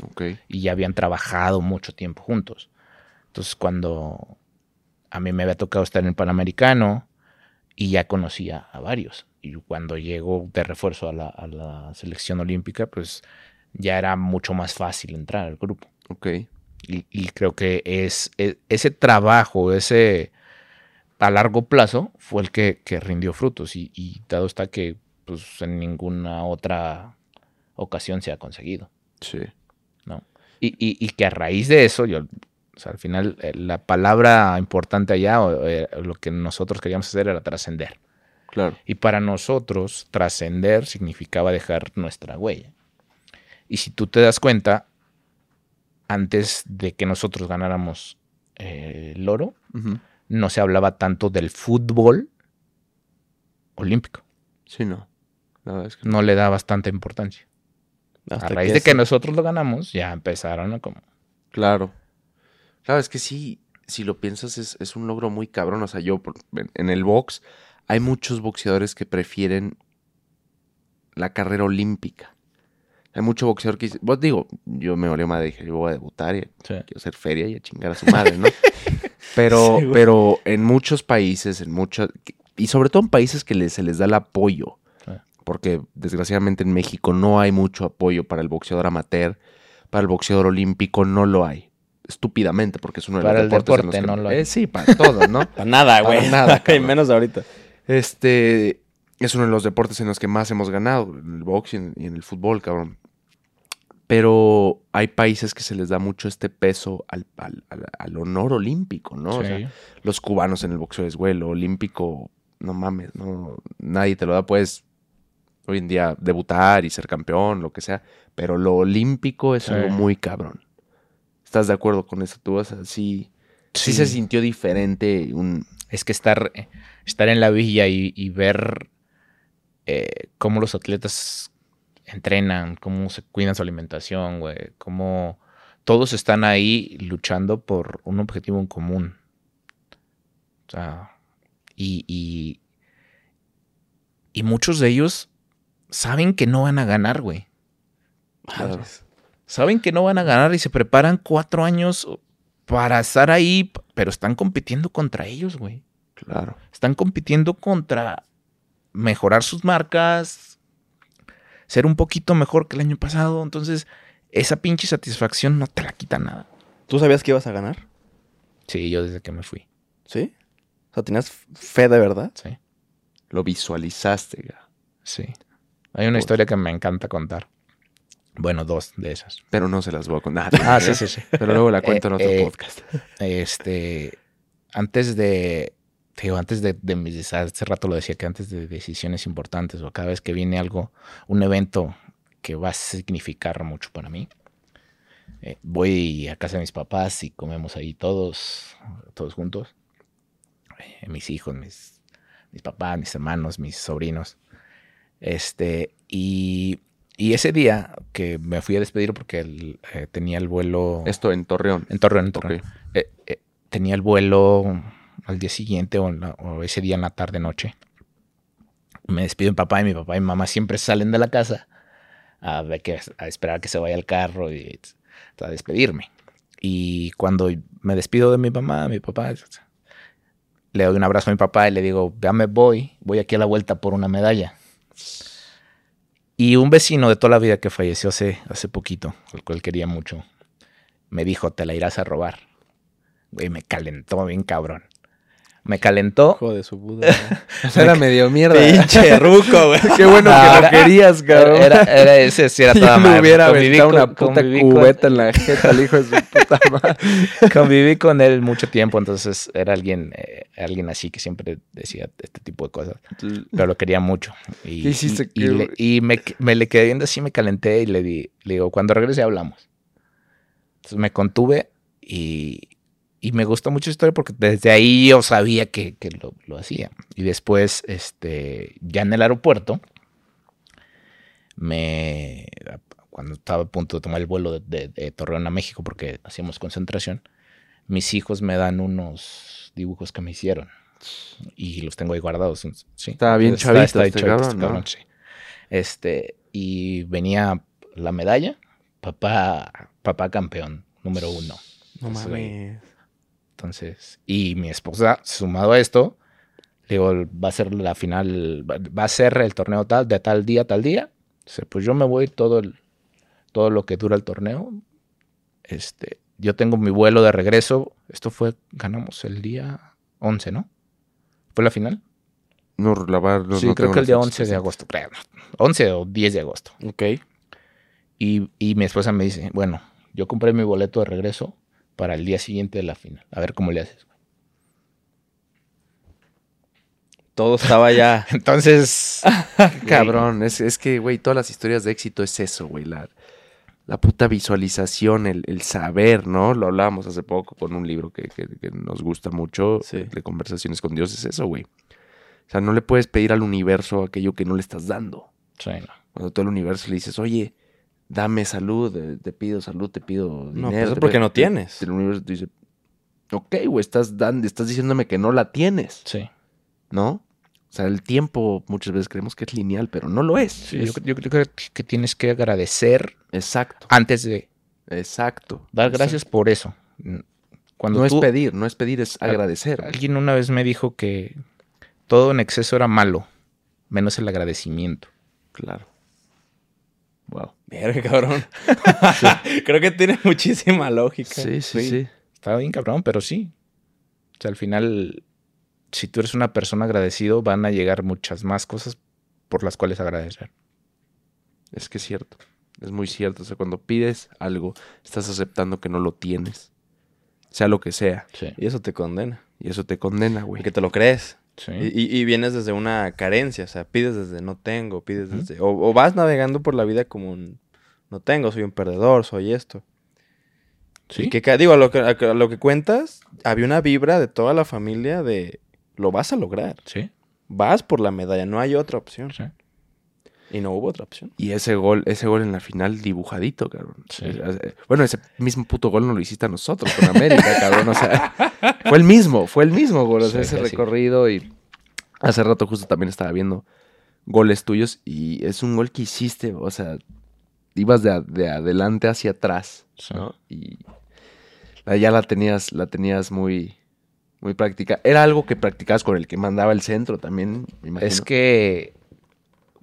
y ya habían trabajado mucho tiempo juntos. Entonces, cuando a mí me había tocado estar en el Panamericano y ya conocía a varios. Y cuando llegó de refuerzo a la, a la selección olímpica, pues ya era mucho más fácil entrar al grupo. Ok. Y, y creo que es, e- ese trabajo, ese a largo plazo, fue el que, que rindió frutos. Y, y dado está que pues, en ninguna otra ocasión se ha conseguido. Sí. ¿no? Y, y- que a raíz de eso, yo, o sea, al final, eh, la palabra importante allá, o, eh, lo que nosotros queríamos hacer era trascender. Claro. Y para nosotros, trascender significaba dejar nuestra huella. Y si tú te das cuenta, antes de que nosotros ganáramos eh, el oro, no se hablaba tanto del fútbol olímpico. Sí, no. Es que No le da bastante importancia. Hasta a raíz de que nosotros lo ganamos, ya empezaron a como... Claro. Claro, es que sí, si lo piensas, es, es un logro muy cabrón. O sea, yo por- en, en el box hay muchos boxeadores que prefieren la carrera olímpica. Hay mucho boxeador que dice, vos digo, yo me olía madre, dije, yo voy a debutar y quiero hacer feria y a chingar a su madre, ¿no? Pero, Sí, pero en muchos países, en muchos, y sobre todo en países que se les da el apoyo, Sí. porque desgraciadamente en México no hay mucho apoyo para el boxeador amateur, para el boxeador olímpico no lo hay. Estúpidamente, porque es uno de Para los el deportes en los deporte que- no lo hay. Eh, sí, para todos, ¿no? Para nada, Para güey. nada, Y cabrón. menos ahorita. Este es uno de los deportes en los que más hemos ganado, en el box y en, el fútbol, cabrón. Pero hay países que se les da mucho este peso al, al- al- al honor olímpico, ¿no? O sea, los cubanos en el boxeo es güey, lo olímpico, no mames, no, nadie te lo da, puedes hoy en día debutar y ser campeón, lo que sea, pero lo olímpico es Sí. algo muy cabrón. ¿Estás de acuerdo con eso? Tú vas así. Sí, Sí. se sintió diferente un, Es que estar, estar en la villa y, y ver eh, cómo los atletas entrenan, cómo se cuidan su alimentación, güey, cómo todos están ahí luchando por un objetivo en común. O sea, y, y, y muchos de ellos saben que no van a ganar, güey. Claro. Saben que no van a ganar y se preparan cuatro años para estar ahí, pero están compitiendo contra ellos, güey. Claro. Están compitiendo contra mejorar sus marcas, ser un poquito mejor que el año pasado. Entonces, esa pinche satisfacción no te la quita nada. ¿Tú sabías que ibas a ganar? Sí, yo desde que me fui. ¿Sí? O sea, ¿tenías fe de verdad? Sí, Lo visualizaste, güey. sí. Hay una historia que me encanta contar. Bueno, dos de esas. Pero no se las voy a contar. Ah, sí, sí, sí. Pero luego la cuento en Eh, otro eh, podcast. Este, antes de, te digo, antes de, de mis, hace rato lo decía que antes de decisiones importantes o cada vez que viene algo, un evento que va a significar mucho para mí, eh, voy a casa de mis papás y comemos ahí todos, todos juntos, Eh, mis hijos, mis, mis papás, mis hermanos, mis sobrinos, este, y, y ese día que me fui a despedir porque el, eh, tenía el vuelo Esto en Torreón. en Torreón, en Torreón eh, eh, tenía el vuelo al día siguiente o, en la- o ese día en la tarde noche. Me despido de mi papá y mi papá y mi mamá siempre salen de la casa a, ver que, a esperar que se vaya el carro y a despedirme. Y cuando me despido de mi mamá, mi papá, le doy un abrazo a mi papá y le digo, ya me voy, voy aquí a la vuelta por una medalla. Y un vecino de toda la vida que falleció hace, hace poquito, al cual quería mucho, me dijo, te la irás a robar. Güey, me calentó bien cabrón. Me calentó. Hijo de su puta. madre. O sea, era medio mierda. Pinche ruco, güey. Qué bueno que lo querías, cabrón. Era, era ese, sí, era toda madre. hubiera Conviví aventado con- una puta con- cubeta en la jeta al hijo de su puta madre. conviví con él mucho tiempo, entonces era alguien, eh, alguien así que siempre decía este tipo de cosas, pero lo quería mucho. Y, ¿Qué hiciste? Y, y ¿Qué- le- y me, me le quedé viendo así, me calenté y le di, le digo, cuando regrese hablamos. Entonces me contuve y, y me gustó mucho la historia porque desde ahí yo sabía que, que lo, lo hacía. Y después, este, ya en el aeropuerto, me cuando estaba a punto de tomar el vuelo de, de- de Torreón a México porque hacíamos concentración, mis hijos me dan unos dibujos que me hicieron y los tengo ahí guardados. Sí, Estaba bien Está- chavito está este chavito cabrón, ¿no? sí. Este, y venía la medalla, papá, papá campeón, número uno. No mames. Entonces, y mi esposa, sumado a esto, le digo, va a ser la final, va a ser el torneo tal, de tal día, tal día. Dice, pues yo me voy todo el, todo lo que dura el torneo. Este, yo tengo mi vuelo de regreso. Esto fue, ganamos el día 11, ¿no? ¿Fue la final? No, la verdad, no, sí, no creo que el día fechas 11 de agosto, creo. 11 o 10 de agosto. Ok. Y, y mi esposa me dice, bueno, yo compré mi boleto de regreso para el día siguiente de la final. A ver cómo le haces. Todo estaba ya. Entonces, Cabrón, es, es que, güey, todas las historias de éxito es eso, güey. La, la puta visualización, el, el saber, ¿no? Lo hablábamos hace poco con un libro que, que- que nos gusta mucho, Sí. de conversaciones con Dios, es eso, güey. O sea, no le puedes pedir al universo aquello que no le estás dando. sí, no. Cuando tú al universo le dices, oye, dame salud, eh, te pido salud, te pido dinero. pues es te porque pido-". no tienes. El universo te dice, ok, güey, estás, dando, estás diciéndome que no la tienes, Sí. ¿no? O sea, el tiempo muchas veces creemos que es lineal, pero no lo es. Sí, Es- yo, yo creo que, que tienes que agradecer Exacto, antes de exacto. dar exacto. gracias por eso. Cuando No tú- es pedir, no es pedir, es agradecer. alguien una vez me dijo que todo en exceso era malo, menos el agradecimiento. Claro. Wow. Verga, cabrón. Creo que tiene muchísima lógica. Sí, sí, sí. Estaba bien cabrón, pero sí. O sea, al final, si tú eres una persona agradecido, van a llegar muchas más cosas por las cuales agradecer. Es que es cierto. Es muy cierto. O sea, cuando pides algo, estás aceptando que no lo tienes. Sea lo que sea. Sí. Y eso te condena. Y eso te condena, güey. Porque te lo crees. Sí. Y, vienes desde una carencia. O sea, pides desde no tengo, pides desde. O, o vas navegando por la vida como un no tengo, soy un perdedor, soy esto. Sí. Y que digo, a lo que, a que- a lo que cuentas, había una vibra de toda la familia de lo vas a lograr. Sí. Vas por la medalla, no hay otra opción. Sí. Y no hubo otra opción. Y ese gol, ese gol en la final dibujadito, cabrón. Sí. Eh, Bueno, ese mismo puto gol no lo hiciste a nosotros con América, cabrón. O sea, fue el mismo, fue el mismo gol. O sea, Sí, ese sí. recorrido y hace rato justo también estaba viendo goles tuyos y es un gol que hiciste, o sea, ibas de, de adelante hacia atrás, Sí. ¿no? Y ya la tenías, la tenías muy, muy práctica. Era algo que practicabas con el que mandaba el centro también, me imagino. Es que,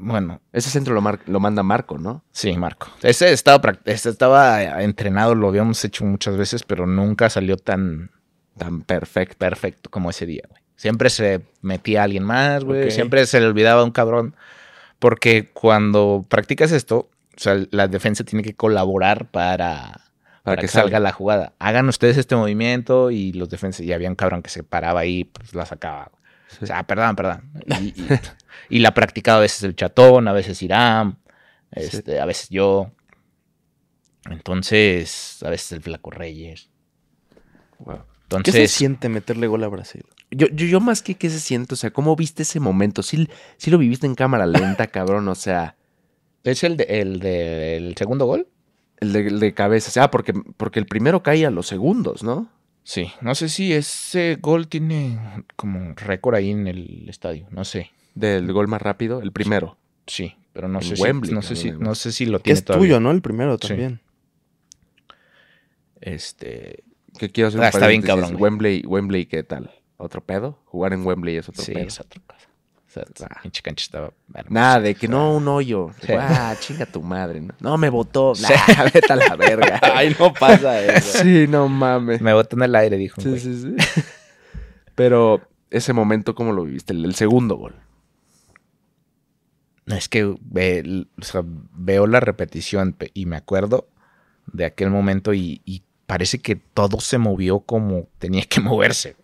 bueno, Ese centro lo, mar- lo manda Marco, ¿no? sí, Marco. Ese estaba, estaba entrenado, lo habíamos hecho muchas veces, pero nunca salió tan, Tan perfecto. perfecto como ese día, güey. Siempre se metía alguien más, güey. Siempre se le olvidaba un cabrón. Porque cuando practicas esto, o sea, la defensa tiene que colaborar para, para, que, salga la jugada. Hagan ustedes este movimiento y los defensas, y había un cabrón que se paraba ahí, pues la sacaba. O sea, perdón, perdón. Y, y- y la ha practicado a veces el chatón, a veces Irán, este, a veces yo. Entonces, a veces el Flaco Reyes. Wow. ¿Qué Entonces, se siente meterle gol a Brasil? Yo, yo, yo más que qué se siente, o sea, ¿cómo viste ese momento? Sí, sí lo viviste en cámara lenta, cabrón, o sea, ¿es el, de- el del segundo gol? el de, el de cabeza. O sea, porque, porque el primero cae a los segundos, ¿no? Sí, no sé si ese gol tiene como récord ahí en el estadio, no sé. Del gol más rápido, el primero. Sí, pero no sé Wembley, si no sé si no sé si lo Que tiene es todavía. tuyo, ¿no? El primero Sí. también. Este, Que quiero hacer Ah, un está bien cabrón. Wembley, Wembley, ¿qué tal? ¿Otro pedo? Jugar en Wembley es otro sí, pedo. es otra cosa. Sea, Ah. pinche cancha estaba hermosa. Nada, de que no, un hoyo. Sí. Ah, chinga tu madre. No, no me votó. Sí. Nah, vete a la verga. Ay, no pasa eso. sí, no mames. Me botó en el aire, dijo. Sí, sí, sí. Pero ese momento, ¿cómo lo viviste? El, el segundo gol. No, es que ve- o sea, veo la repetición pe- y me acuerdo de aquel momento y, y parece que todo se movió como tenía que moverse.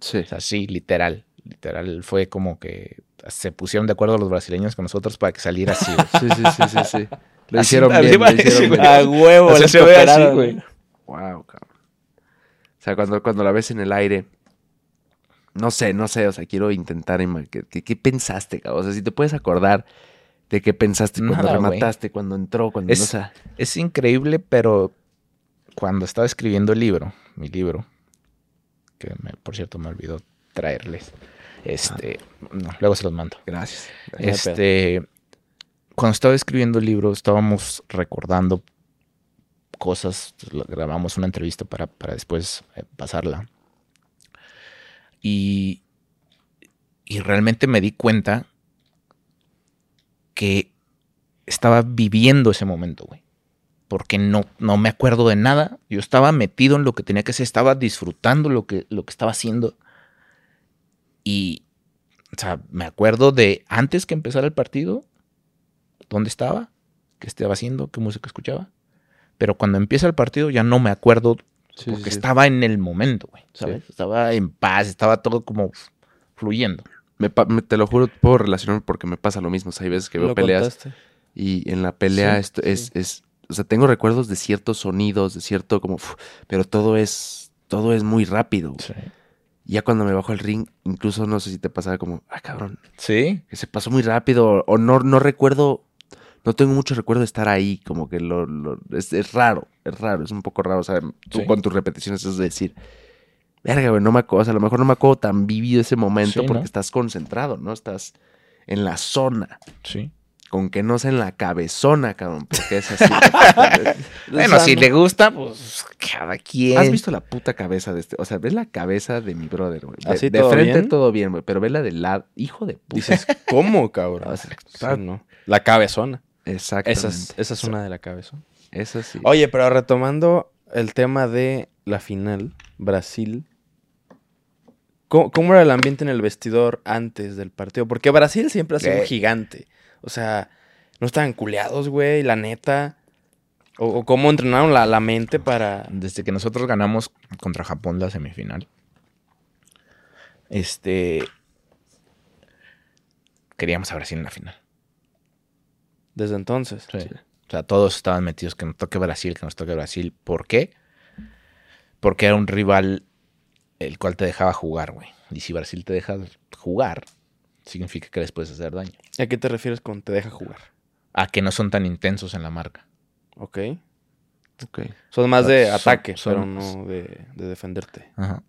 Sí. O sea, sí, literal. Literal, fue como que se pusieron de acuerdo los brasileños con nosotros para que saliera así. güey. Sí, sí, sí, sí, sí. Lo Así- hicieron así bien, lo parece, hicieron güey. bien. A huevo, O sea, les se ve así, güey. Wow, cabrón. O sea, cuando, cuando la ves en el aire, no sé, no sé, o sea, quiero intentar ima- ¿Qué, qué, qué pensaste, cabrón? O sea, si te puedes acordar de qué pensaste cuando Nada, güey. remataste, cuando entró, cuando Es- no, o sea, Es increíble, pero cuando estaba escribiendo el libro, mi libro, que me- por cierto me olvidó traerles, este, no, luego se los mando. gracias. Este, cuando estaba escribiendo el libro, estábamos recordando cosas, grabamos una entrevista para, para después eh, pasarla. Y, y realmente me di cuenta que estaba viviendo ese momento, güey. Porque no, no me acuerdo de nada. Yo estaba metido en lo que tenía que hacer, estaba disfrutando lo que, lo que estaba haciendo. Y, o sea, me acuerdo de antes que empezara el partido, dónde estaba, qué estaba haciendo, qué música escuchaba. Pero cuando empieza el partido ya no me acuerdo Sí, porque sí, sí. estaba en el momento, güey. ¿Sabes? Estaba en paz, estaba todo como fluyendo. Me pa- me- te lo juro, puedo relacionarme porque me pasa lo mismo. O sea, hay veces que veo peleas contaste. y en la pelea Sí, esto sí. es, es, o sea, tengo recuerdos de ciertos sonidos, de cierto como, pero todo es, todo es muy rápido. güey. Ya cuando me bajo al ring, incluso no sé si te pasaba como, ah, cabrón, Sí. que se pasó muy rápido o no, no recuerdo, no tengo mucho recuerdo de estar ahí, como que lo, lo- es, es raro, es raro, es un poco raro, o sea, tú Sí. con tus repeticiones es decir, verga, güey, no me acuerdo, o sea, a lo mejor no me acuerdo tan vivido ese momento Sí, porque ¿no? estás concentrado, ¿no? Estás en la zona, Sí. Con que no sea en la cabezona, cabrón, porque es así. Bueno, O sea, si no- le gusta, pues cada quien. ¿Has visto la puta cabeza de este? O sea, ves la cabeza de mi brother, güey. De, ¿Así de todo frente bien? todo bien, güey. Pero ve la del lado. Hijo de puta. Dices, ¿cómo, cabrón? O sea, Sí, está- no. La cabezona. Exactamente. Esa es, esa es una de la cabezona. Esa sí. Oye, pero retomando el tema de la final, Brasil. ¿Cómo, cómo era el ambiente en el vestidor antes del partido? Porque Brasil siempre ha sido un gigante. O sea, no estaban culeados, güey, la neta. O, o cómo entrenaron la, la mente para. Desde que nosotros ganamos contra Japón la semifinal. Este. Queríamos a Brasil en la final. Desde entonces. Sí. O sea, todos estaban metidos que nos toque Brasil, que nos toque Brasil. ¿Por qué? Porque era un rival el cual te dejaba jugar, güey. Y si Brasil te deja jugar, significa que les puedes hacer daño. ¿A qué te refieres con te deja jugar? A que no son tan intensos en la marca. ¿Ok? Ok. Son más de Son- ataque, son- pero no de, de defenderte. Ajá.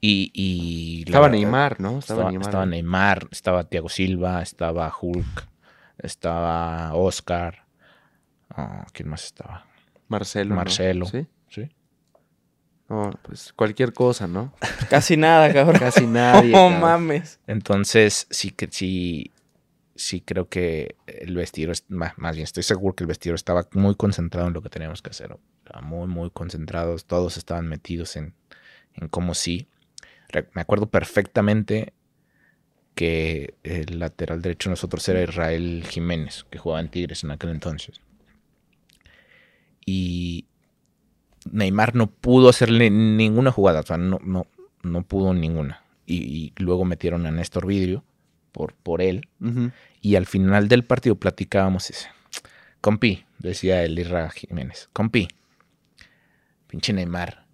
Y, y Estaba verdad- Neymar, ¿no? Estaba, Estaba, Neymar. estaba Neymar, estaba Thiago Silva, estaba Hulk, estaba Oscar. ah, ¿Quién más estaba? Marcelo. ¿no? Marcelo. Sí. Sí. No, pues cualquier cosa, ¿no? Casi nada, cabrón. Casi nadie. No cabrón. mames. Entonces, sí que sí, sí creo que el vestidor, es- ma- más bien estoy seguro que el vestidor estaba muy concentrado en lo que teníamos que hacer. Estaba muy, muy concentrados. Todos estaban metidos en, en cómo sí. Re- Me acuerdo perfectamente que el lateral derecho de nosotros era Israel Jiménez, que jugaba en Tigres en aquel entonces. Y Neymar no pudo hacerle ninguna jugada, o sea, no, no, no pudo ninguna. Y, y luego metieron a Néstor Vidrio por, por él. Y al final del partido platicábamos ese. Compi, decía el Irra Jiménez. Compi, pinche Neymar,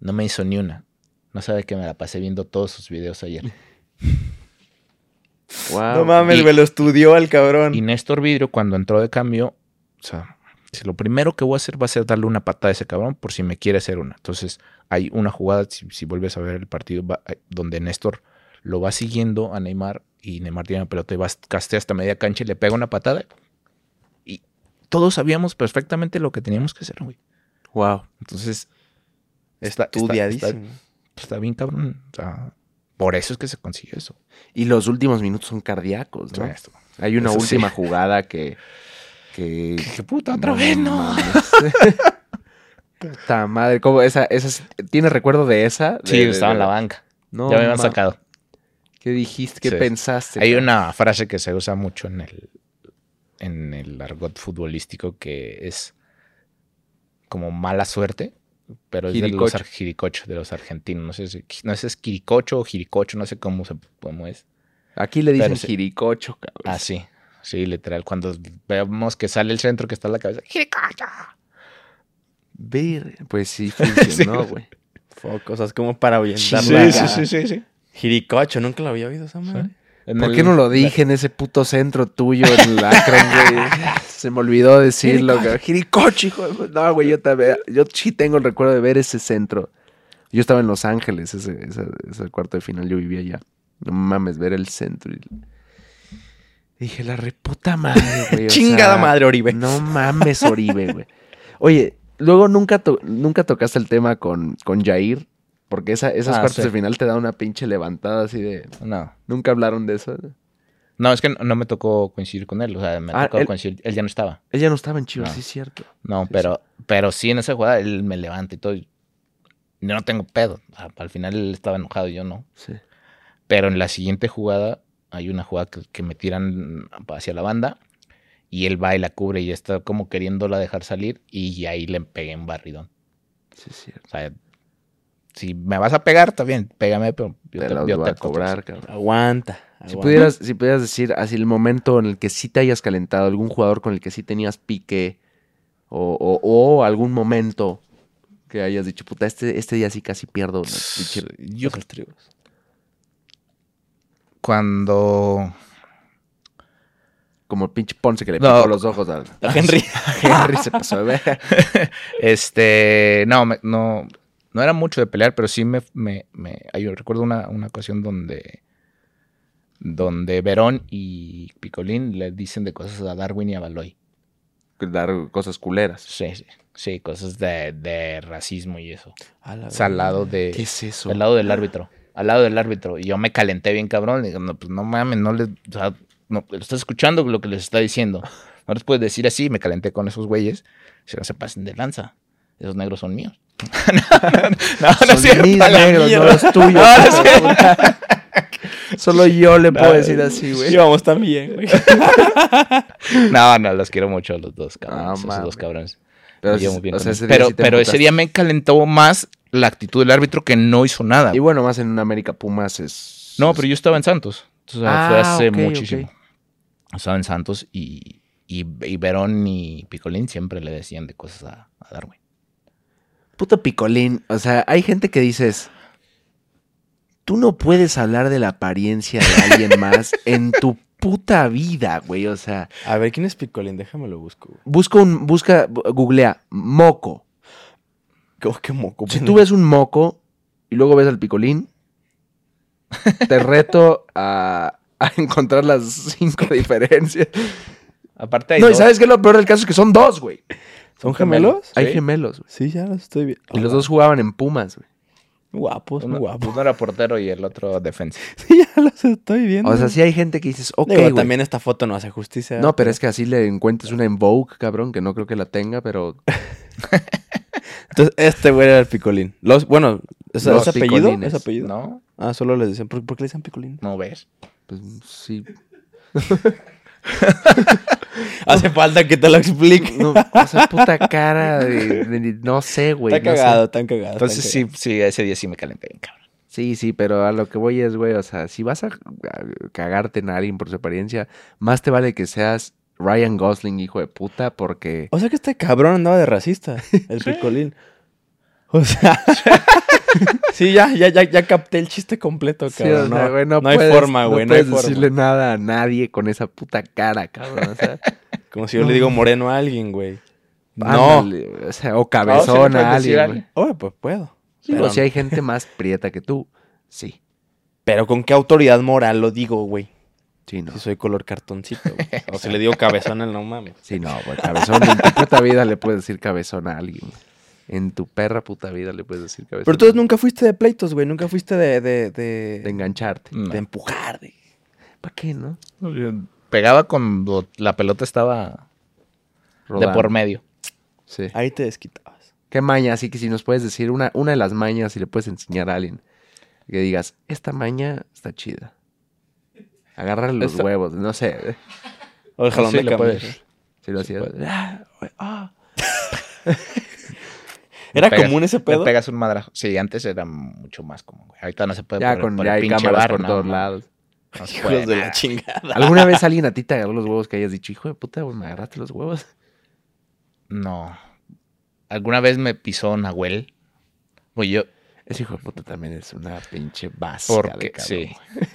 no me hizo ni una. No sabe que me la pasé viendo todos sus videos ayer. Wow. No mames, Y- güey, lo estudió al cabrón. Y Néstor Vidrio, cuando entró de cambio, o sea, si lo primero que voy a hacer va a ser darle una patada a ese cabrón por si me quiere hacer una. Entonces, hay una jugada, si, si vuelves a ver el partido, va- hay- donde Néstor lo va siguiendo a Neymar y Neymar tiene la pelota y va castea hasta media cancha y le pega una patada. Y todos sabíamos perfectamente lo que teníamos que hacer, güey. Wow. Entonces, está, Estudiadísimo. está- está bien cabrón. O sea, por eso es que se consiguió eso. Y los últimos minutos son cardíacos, ¿no? Esto. Hay una Eso sí. última jugada que. Que ¡Qué puta otra vez, no! Puta madre, ¿cómo? Esa, esa, ¿Tienes recuerdo de esa? De- Sí, estaba en la banca. No, ya me habían sacado. ¿Qué dijiste? ¿Qué Sí. pensaste? Hay una frase que se usa mucho en el, en el argot futbolístico que es como mala suerte, pero es de los Jiricocho. de los argentinos. No sé si no sé si es quiricocho o jiricocho, no sé cómo, se, cómo es. Aquí le dicen Pero jiricocho, cabrón. Ah, sí, sí, literal. Cuando vemos que sale el centro que está en la cabeza. Ver, pues sí, funcionó, güey. Foco, o sea, es como para ahuyentar Sí, la... sí, sí, sí, sí. Jiricocho, nunca lo había oído esa madre. ¿Por qué no lo dije en ese puto centro tuyo en la güey? Se me olvidó decirlo, cabrón. Jiricocho, hijo de... No, güey, yo también... Yo sí tengo el recuerdo de ver ese centro. Yo estaba en Los Ángeles, ese, ese, ese cuarto de final, yo vivía allá. No mames, ver el centro. y- Dije, la reputa madre, güey. Chingada sea, madre, Oribe. No mames, Oribe, güey. Oye, luego nunca, to- nunca tocaste el tema con, con Jair, porque esa, esas Ah, cuartos sí. de final te da una pinche levantada así de... No. Nunca hablaron de eso. No, es que no, no me tocó coincidir con él. O sea, me Ah, tocó él- coincidir. Él ya no estaba. Ella no estaba en Chivas, No. sí es cierto. No, Sí, pero, pero sí en esa jugada él me levanta y todo. Yo no tengo pedo. O sea, al final él estaba enojado y yo no. Sí. Pero en la siguiente jugada, hay una jugada que, que me tiran hacia la banda y él va y la cubre y está como queriéndola dejar salir y ahí le pegué un barridón. Sí es cierto. O sea, si me vas a pegar, está bien, pégame, pero yo Te, te, yo voy te a cobrar, cabrón. Aguanta. Si aguanta. pudieras, si pudieras decir así el momento en el que sí te hayas calentado, algún jugador con el que sí tenías pique o, o- o algún momento que hayas dicho, puta, este, este día sí casi pierdo. ¿no? Yo cuando Como el pinche Ponce que le No. picó los ojos A Henry. Henry se pasó de ver. Este, no, me- no, no era mucho de pelear, pero sí me, me, me- yo recuerdo una, una ocasión donde, donde Verón y Picolín le dicen de cosas a Darwin y a Baloy. Dar cosas culeras. Sí, sí, sí, cosas de, de racismo y eso. Al lado de, ¿Qué es eso? al lado del árbitro, al lado del árbitro. Y yo me calenté bien cabrón, le digo, no, pues no mames, no le, o sea, no, estás escuchando lo que les está diciendo. No les puedes decir así, me calenté con esos güeyes, si no se pasen de lanza. Esos negros son míos. no, no, no, Son mis negros, no los tuyos. No. Solo yo le puedo decir así, güey. Íbamos también, güey. No, no, los quiero mucho a los dos No, cabrones. esos dos cabrones. Pero, Me llevo sí- bien o sea, ese pero pero ese día me calentó más la actitud del árbitro que no hizo nada. Y bueno, más en un América Pumas es... No, pero yo estaba en Santos. O sea, fue Ah, hace muchísimo. Estaba en Santos y, y, y Verón y Picolín siempre le decían de cosas a, a Darwin. Puto picolín. O sea, hay gente que dices... Tú no puedes hablar de la apariencia de alguien más en tu puta vida, güey. O sea, A ver, ¿quién es Picolín? Déjame lo busco. güey. busca un... Busca... Googlea. Moco. ¿Cómo que moco? Si tú ves un moco y luego ves al picolín, te reto a, a encontrar las cinco diferencias. Aparte hay No, y dos. ¿sabes qué? Lo peor del caso es que son dos, güey. ¿Son gemelos? Hay Sí. gemelos, güey. Sí, ya los estoy viendo. Y los dos jugaban en Pumas, güey. Guapos, muy Uno, guapos. uno era portero y el otro defensa. Sí, ya los estoy viendo. O sea, sí hay gente que dices, ok, Digo, güey. también esta foto no hace justicia. No, pero es que así le encuentras una en Vogue, cabrón, que no creo que la tenga, pero... Entonces, este güey era el Picolín. Los, bueno, ¿Es, Los es apellido? ¿Es apellido? ¿No? Ah, solo les decían. ¿Por, por qué le dicen picolín? ¿No ves? Pues sí. Hace falta que te lo explique. No, esa puta cara de, de- no sé, güey. está no sé. cagado, está cagado. Entonces sí, cagado. sí, ese día sí me calenté bien, cabrón. Sí, sí, pero a lo que voy es, güey, o sea, si vas a cagarte en alguien por su apariencia, más te vale que seas Ryan Gosling, hijo de puta, porque... O sea que este cabrón andaba de racista, el picolín. O sea. sí, ya, ya, ya, ya capté el chiste completo, Sí, cabrón. o sea, no, güey, no no hay puedes- forma, güey. No, puedes forma. decirle nada a nadie con esa puta cara, cabrón. O sea, Como si yo le digo moreno a alguien, güey. No. ándale, o sea, o sí cabezón a alguien. Oye, pues puedo. Digo, Pero, si hay gente más prieta que tú, sí. pero con qué autoridad moral lo digo, güey. Sí, no. Si soy color cartoncito, güey. O si le digo cabezón al no mames. Sí, no, güey, cabezón. En tu puta vida le puedes decir cabezón a alguien. güey. En tu perra puta vida le puedes decir cabezón. Pero entonces nunca fuiste de pleitos, güey. Nunca fuiste de, de, de, De engancharte. No. de empujar, de... ¿Para qué, no? Yo Pegaba cuando la pelota estaba de por medio. Sí. Ahí te desquitabas. ¿Qué maña? Así que si nos puedes decir una, una de las mañas y le puedes enseñar a alguien. Que digas, esta maña está chida. Agarrar los Esta- huevos, no sé. O el jalón Sí, de lo puedes. Si lo hacías. Ah, ah. ¿Era pegas- común ese pedo? pegas un madrajo. Sí, antes era mucho más común, güey. Ahorita no se puede Ya con por ya el hay pinche cámaras barro, por no, todos no, lados. no Hijos de la chingada. ¿Alguna vez alguien a ti te agarró los huevos que hayas dicho, hijo de puta, güey, me agarraste los huevos? No. Alguna vez me pisó Nahuel. Pues yo, Ese hijo de puta también es una pinche de porque, cabrón, sí.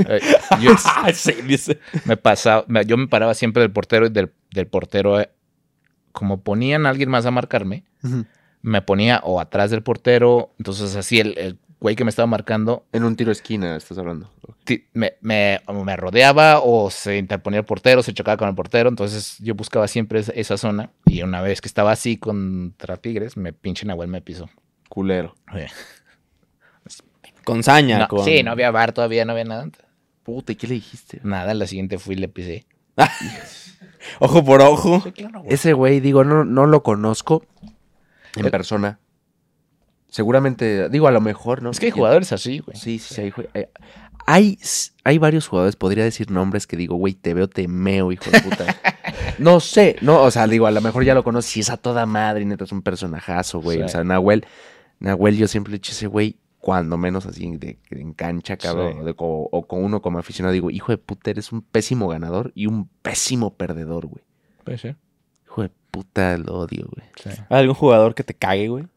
Eh, yo sí, dice. me pasaba, me- yo me paraba siempre del portero y del, del portero, eh, como ponían a alguien más a marcarme, me ponía o atrás del portero, entonces así el, el güey que me estaba marcando En un tiro de esquina estás hablando. me, me, rodeaba o se interponía el portero, se chocaba con el portero, entonces yo buscaba siempre esa, esa zona y una vez que estaba así contra Tigres, me pinche Nahuel me pisó. Culero. Eh, Con saña. no, con... Sí, no había bar todavía, no había nada. Puta, ¿y qué le dijiste? Nada, la siguiente fui y le pisé. Ojo por ojo. Ese güey, digo, no, no lo conozco en Eh, persona. Seguramente, digo, a lo mejor, ¿no? Es que hay jugadores así, güey. Sí, sí, sí, hay, jue- hay, hay, s- hay varios jugadores, podría decir nombres que digo, güey, te veo, te meo, hijo de puta. no sé, no, o sea, digo, a lo mejor ya lo conoces, si es a toda madre, y neta es un personajazo, güey. Sí. O sea, Nahuel, Nahuel, yo siempre le he dicho ese güey, cuando menos así de, de en cancha, cabrón, Sí. de o con uno como aficionado, digo, hijo de puta, eres un pésimo ganador y un pésimo perdedor, güey. Puede ser. Hijo de puta, lo odio, güey. Sí. ¿Hay algún jugador que te cague, güey?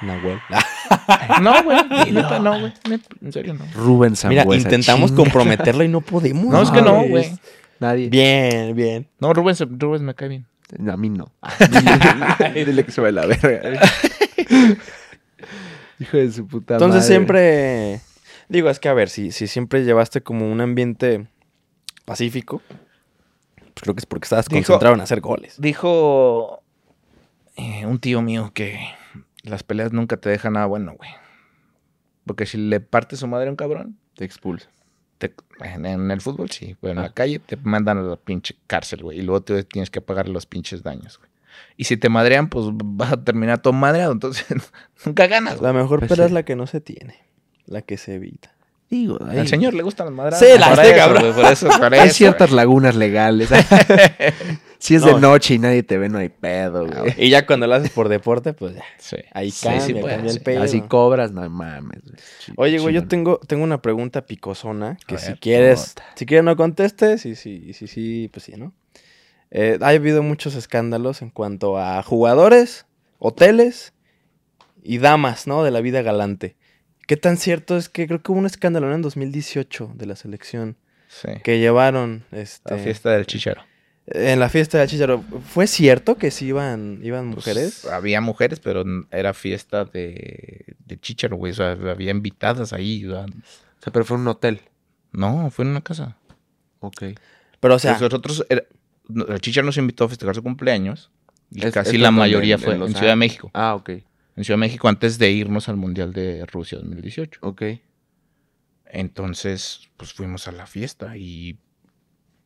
Nahuel. No, güey. neta, no, güey. En serio, no. Rubén Mira, Sambuesa, intentamos chinga. comprometerlo y no podemos. No, es que no, güey. Nadie. Bien, bien. No, Rubén, Rubén me cae bien. A mí no. Dile que se ve la verga. Hijo de su puta Entonces madre. siempre... Digo, es que a ver, si, si siempre llevaste como un ambiente pacífico, pues creo que es porque estabas Dijo- concentrado en hacer goles. Dijo eh, un tío mío que las peleas nunca te dejan nada bueno, güey. Porque si le partes su madre a un cabrón, Te expulsa. te- en, en el fútbol sí, pero en Ah. la calle te mandan a la pinche cárcel, güey. Y luego te tienes que pagar los pinches daños, güey. Y si te madrean, pues vas a terminar todo madreado. Entonces, nunca ganas, güey. La mejor Pues pelea sí. es la que no se tiene, la que se evita. Digo, Al señor le gustan las madradas. Sí, de eso, cabrón. por eso, por hay eso, ciertas lagunas legales. si es No. de noche y nadie te ve, no hay pedo, güey. Y ya cuando lo haces por deporte, pues ya. Sí. Ahí Sí, cambia, sí puede, cambia el sí. pedo. Así cobras, no mames. güey. Chi- Oye, güey, yo tengo, tengo una pregunta picosona que A si ver, quieres, puta. si quieres no contestes y si sí, sí, pues sí, ¿no? Eh, ha habido muchos escándalos en cuanto a jugadores, hoteles y damas, ¿no? De la vida galante. ¿Qué tan cierto es que creo que hubo un escándalo en 2018 de la selección Sí. que llevaron este, La fiesta del chichero. en la fiesta del Chicharo? ¿Fue cierto que sí iban, iban Pues, mujeres? había mujeres, pero era fiesta de, de chicharo, güey. O sea, había invitadas ahí. o sea, O sea, pero fue un hotel. no, fue en una casa. Ok. Pero o sea, nosotros, era- el chicharo nos invitó a festejar su cumpleaños. Y Es- casi la mayoría en- fue en Ciudad de. México. Ah, ok. En Ciudad de México antes de irnos al Mundial de Rusia 2018. Ok. Entonces, pues fuimos a la fiesta y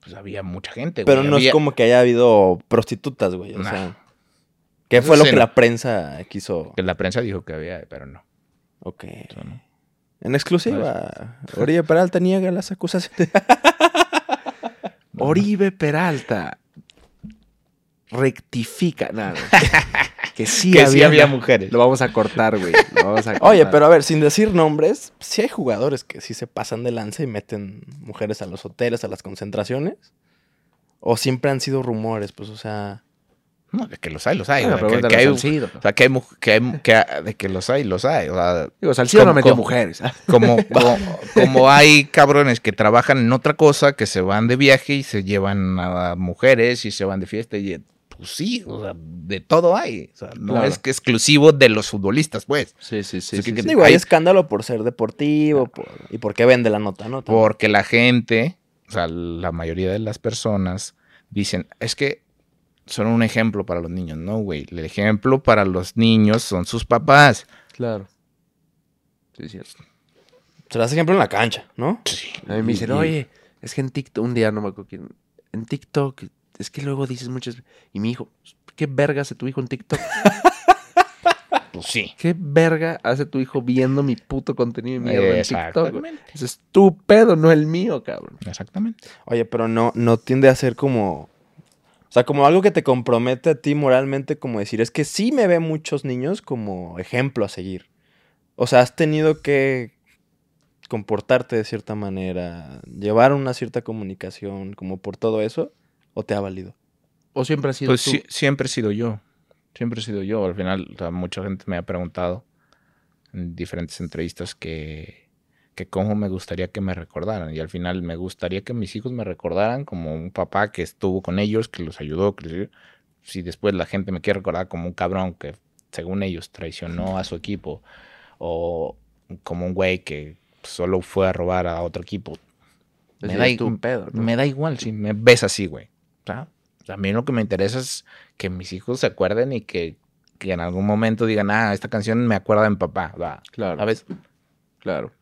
pues había mucha gente. pero güey. no Había- es como que haya habido prostitutas, güey. O Nah. sea, ¿Qué Eso fue lo que no. la prensa quiso? Que la prensa dijo que había, pero no. Ok. No. En exclusiva, Oribe Peralta niega las acusaciones. Oribe Peralta rectifica. Nada. que sí, que había, sí había mujeres. Lo vamos a cortar, güey. Lo vamos a Oye, pero a ver, sin decir nombres, sí hay jugadores que sí se pasan de lanza y meten mujeres a los hoteles, a las concentraciones. O siempre han sido rumores, pues, o sea. No, de que los hay, los hay. Bueno, sea, que, que hay, o sea, que hay, que hay- que- de que los hay, los hay. O sea, Digo, Salcido no ¿Cómo- metió mujeres. como, como, como hay cabrones que trabajan en otra cosa, que se van de viaje y se llevan a mujeres y se van de fiesta y pues sí, o sea, de todo hay. O sea, no Claro. es que exclusivo de los futbolistas, pues. Sí, sí, sí. Es sí, que- sí. Digo, hay hay- escándalo por ser deportivo por- y porque vende la nota, ¿no? También. Porque la gente, o sea, la mayoría de las personas dicen, es que son un ejemplo para los niños. No, güey. El ejemplo para los niños son sus papás. Claro. Sí, cierto. Se das ejemplo en la cancha, ¿no? Sí. A mí me dicen, Y- oye, es que en TikTok, un día no me acuerdo quién, en TikTok, es que luego dices muchas, y mi hijo, ¿qué verga hace tu hijo en TikTok? Pues sí. ¿Qué verga hace tu hijo viendo mi puto contenido de mierda en TikTok? güey? Exactamente. Es estúpido, no el mío, cabrón. Exactamente. Oye, pero no, no tiende a ser como. O sea, como algo que te compromete a ti moralmente, como decir, es que sí me ven muchos niños como ejemplo a seguir. O sea, has tenido que comportarte de cierta manera, llevar una cierta comunicación, como por todo eso, o te ha valido. O siempre ha sido Pues tú. sí, siempre he sido yo. Siempre he sido yo. Al final, o sea, mucha gente me ha preguntado en diferentes entrevistas que, que cómo me gustaría que me recordaran. Y al final me gustaría que mis hijos me recordaran como un papá que estuvo con ellos, que los ayudó. Que Si después la gente me quiere recordar como un cabrón que, según ellos, traicionó a su equipo, o como un güey que solo fue a robar a otro equipo, me da, i- tu pedo, ¿no? me da igual si me ves así, güey. Sea, a mí lo que me interesa es que mis hijos se acuerden y que, que en algún momento digan, ah, esta canción me acuerda de mi papá. Va, Claro. ¿Sabes? Claro.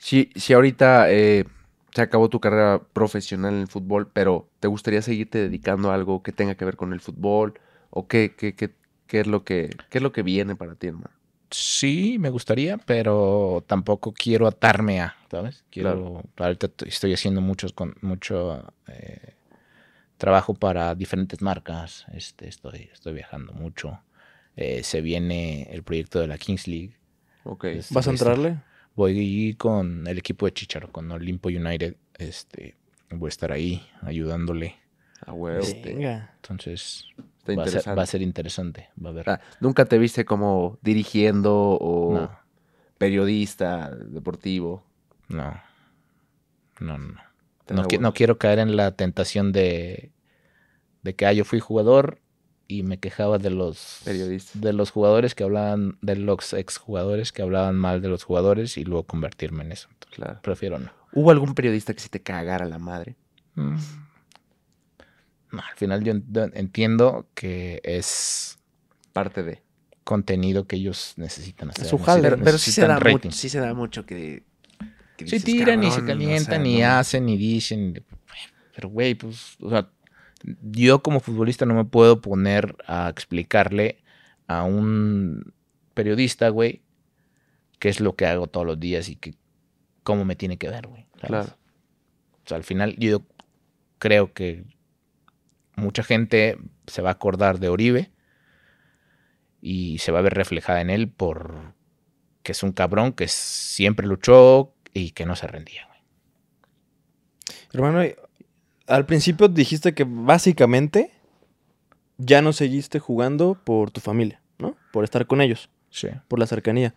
Si, si ahorita eh, se acabó tu carrera profesional en el fútbol, pero ¿te gustaría seguirte dedicando a algo que tenga que ver con el fútbol? ¿O qué, qué, qué, qué es, lo que, qué es lo que viene para ti, hermano? Sí, me gustaría, pero tampoco quiero atarme a, ¿sabes? Quiero, ahorita estoy haciendo muchos con mucho eh, trabajo para diferentes marcas. Este, estoy, estoy viajando mucho. Eh, se viene el proyecto de la Kings League. Ok. Es- ¿Vas a este, entrarle? Voy con el equipo de Chicharo, con Olimpo United. Este, voy a estar ahí ayudándole. A huevo. este, Venga. Entonces, Está va a, ser, interesante. va a ser interesante. Va a haber. Ah, ¿Nunca te viste como dirigiendo o no, periodista deportivo? no. No, no. No, qui- no quiero caer en la tentación de, de que ah, yo fui jugador y me quejaba de los Periodista. de los jugadores que hablaban, de los exjugadores que hablaban mal de los jugadores y luego convertirme en eso. Entonces, Claro. prefiero no. ¿Hubo algún periodista que sí te cagara la madre? Mm. No, al final yo ent- entiendo que es Parte de. contenido que ellos necesitan hacer. su jale. Pero, sí, se da mucho, sí se da mucho que... dices, tiran y se "Cabrón, calientan o sea, y no". hacen y dicen. Pero, güey, pues, o sea, yo como futbolista no me puedo poner a explicarle a un periodista, güey, qué es lo que hago todos los días y que, cómo me tiene que ver, güey. Claro. O sea, al final yo creo que mucha gente se va a acordar de Oribe y se va a ver reflejada en él por que es un cabrón que siempre luchó y que no se rendía. güey. Hermano, al principio dijiste que básicamente ya no seguiste jugando por tu familia, ¿no? Por estar con ellos, Sí. por la cercanía.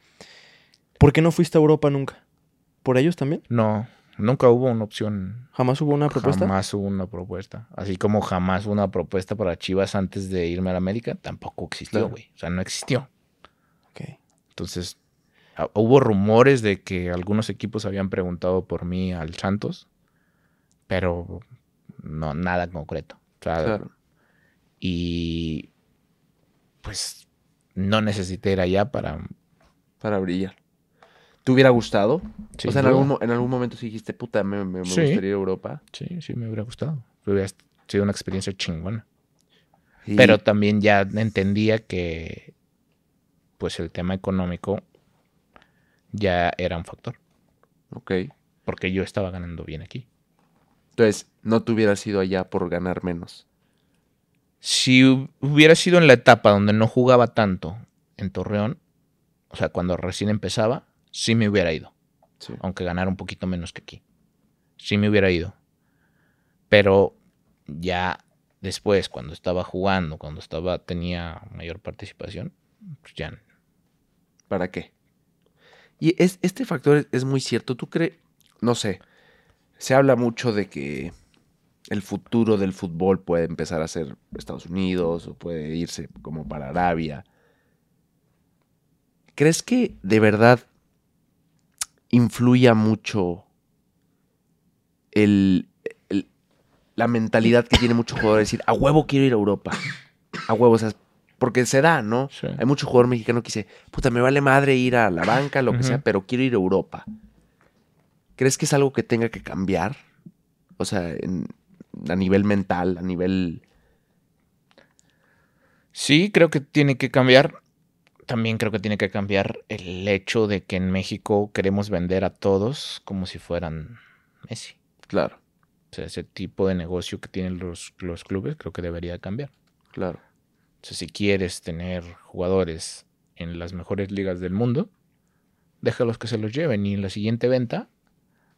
¿Por qué no fuiste a Europa nunca? ¿Por ellos también? No, nunca hubo una opción. ¿Jamás hubo una propuesta? Jamás hubo una propuesta. Así como jamás hubo una propuesta para Chivas antes de irme a la América, tampoco existió, Claro. güey. O sea, no existió. Ok. Entonces, ah, hubo rumores de que algunos equipos habían preguntado por mí al Santos, pero no, nada concreto. O sea, Claro. Y pues no necesité ir allá para... Para brillar. ¿Te hubiera gustado? sin o sea, en algún, en algún momento sí dijiste, puta, me, me- me Sí. gustaría ir a Europa. Sí, sí, me hubiera gustado. Hubiera sido una experiencia chingona. Pero también ya entendía que pues el tema económico ya era un factor. Ok. Porque yo estaba ganando bien aquí. Entonces, no te hubieras ido allá por ganar menos. Si hu- hubiera sido en la etapa donde no jugaba tanto en Torreón, o sea, cuando recién empezaba, sí me hubiera ido. Sí. Aunque ganara un poquito menos que aquí. Sí me hubiera ido. Pero ya después, cuando estaba jugando, cuando estaba, tenía mayor participación, pues ya. ¿Para qué? Y es, este factor es, es muy cierto. ¿Tú crees? No sé. Se habla mucho de que el futuro del fútbol puede empezar a ser Estados Unidos o puede irse como para Arabia. ¿Crees que de verdad influya mucho el, el- la mentalidad que tiene mucho jugador de decir, a huevo quiero ir a Europa? A huevo, o sea, porque se da, ¿no? Sí. Hay mucho jugador mexicano que dice, puta, me vale madre ir a la banca, lo que sea, pero quiero ir a Europa. ¿Crees que es algo que tenga que cambiar? O sea, en- a nivel mental, a nivel... Sí, creo que tiene que cambiar. También creo que tiene que cambiar el hecho de que en México queremos vender a todos como si fueran Messi. Claro, O sea, ese tipo de negocio que tienen los, los clubes creo que debería cambiar. claro. O sea, si quieres tener jugadores en las mejores ligas del mundo, déjalos que se los lleven y en la siguiente venta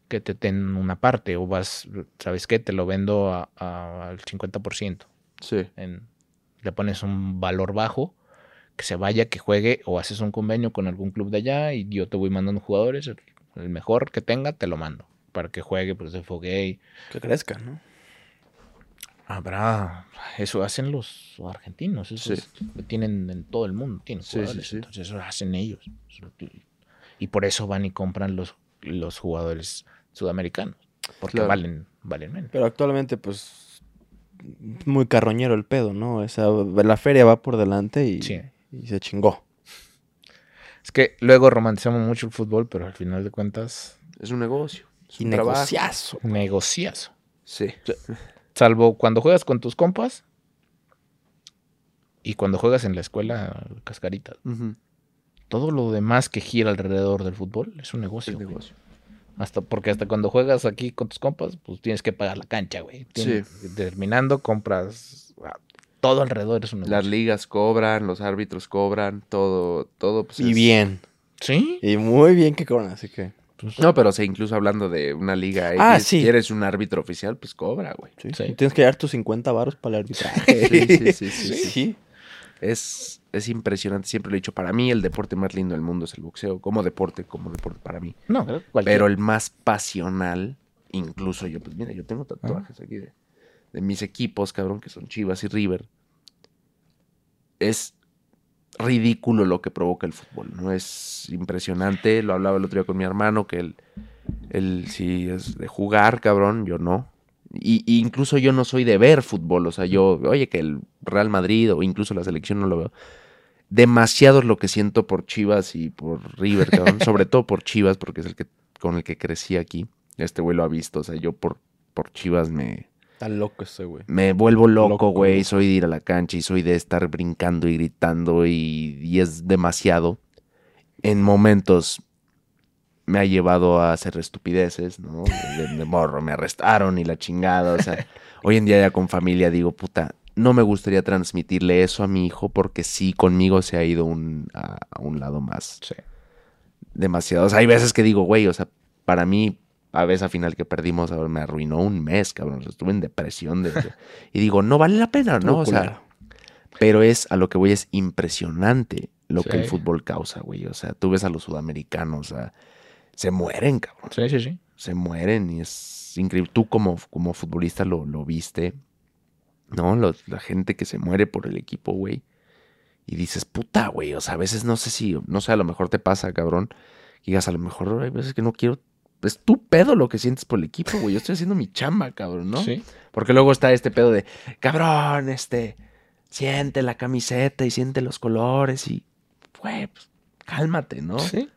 que te den una parte o vas, ¿sabes qué? Te lo vendo a- a- al 50%. Sí, En, le pones un valor bajo, que se vaya, que juegue o haces un convenio con algún club de allá y yo te voy mandando jugadores, el, el mejor que tenga te lo mando para que juegue, pues se foguee. Que crezca, ¿no? Habrá, eso hacen los argentinos, eso Sí. es- tienen en todo el mundo, tienen Sí, sí, jugadores, sí. entonces eso hacen ellos. Y por eso van y compran los, los jugadores sudamericanos, porque Claro. valen, valen menos. Pero actualmente, pues, muy carroñero el pedo, ¿no? O sea, la feria va por delante y, Sí. y se chingó. Es que luego romantizamos mucho el fútbol, pero al final de cuentas, es un negocio. Es trabajo. negociazo. negociazo. Sí, Salvo cuando juegas con tus compas y cuando juegas en la escuela, cascarita. Ujú, Todo lo demás que gira alrededor del fútbol es un negocio. es negocio. Hasta porque hasta cuando juegas aquí con tus compas, pues tienes que pagar la cancha, güey. Tienes- Terminando, compras. Todo alrededor es un negocio. Las ligas cobran, los árbitros cobran, todo, todo. pues, Y es- bien. ¿Sí? Y muy bien que cobran, así que. Pues, No, pero o sea, incluso hablando de una liga X, Ah, sí. si eres un árbitro oficial, pues cobra, güey. Sí. Sí. Tienes que dar tus 50 varos para el arbitraje. Sí, sí, sí, sí, sí. Es, es impresionante, siempre lo he dicho. Para mí, el deporte más lindo del mundo es el boxeo. Como deporte, como deporte para mí. no, cualquier- Pero el más pasional, incluso yo, pues mira, yo tengo tatuajes aquí de, de mis equipos, cabrón, que son Chivas y River. Es ridículo lo que provoca el fútbol, ¿no? Es impresionante. Lo hablaba el otro día con mi hermano, que él, él sí es de jugar, cabrón, yo no. Y, y incluso yo no soy de ver fútbol, o sea, yo, oye, que el Real Madrid o incluso la selección no lo veo. Demasiado es lo que siento por Chivas y por River, cabrón. Sobre todo por Chivas, porque es el que con el que crecí aquí. Este güey lo ha visto, o sea, yo por, por Chivas me, Está loco ese güey. me vuelvo loco, güey. Soy de ir a la cancha y soy de estar brincando y gritando y, y es demasiado. En momentos me ha llevado a hacer estupideces, ¿no? De, de morro, me arrestaron y la chingada. O sea, hoy en día ya con familia digo, puta, no me gustaría transmitirle eso a mi hijo porque sí, conmigo se ha ido un, a, a un lado más Sí. demasiado. O sea, hay veces que digo, güey, o sea, para mí, a veces a final que perdimos, me arruinó un mes, cabrón. O sea, estuve en depresión. de- de- y digo, no vale la pena, ¿no? O sea, pero es a lo que voy, es impresionante lo que el fútbol causa, güey. O sea, tú ves a los sudamericanos, o sea, se mueren, cabrón. Sí, sí, sí. Se mueren y es increíble. Tú como, como futbolista lo, lo viste, ¿no? Los- la gente que se muere por el equipo, güey. Y dices, puta, güey. O sea, a veces no sé si, no sé, a lo mejor te pasa, cabrón. que digas, a lo mejor hay veces que no quiero. Es tu pedo lo que sientes por el equipo, güey. Yo estoy haciendo mi chamba, cabrón, ¿no? Sí. Porque luego está este pedo de, cabrón, este, siente la camiseta y siente los colores y, güey, pues, cálmate, ¿no? Sí.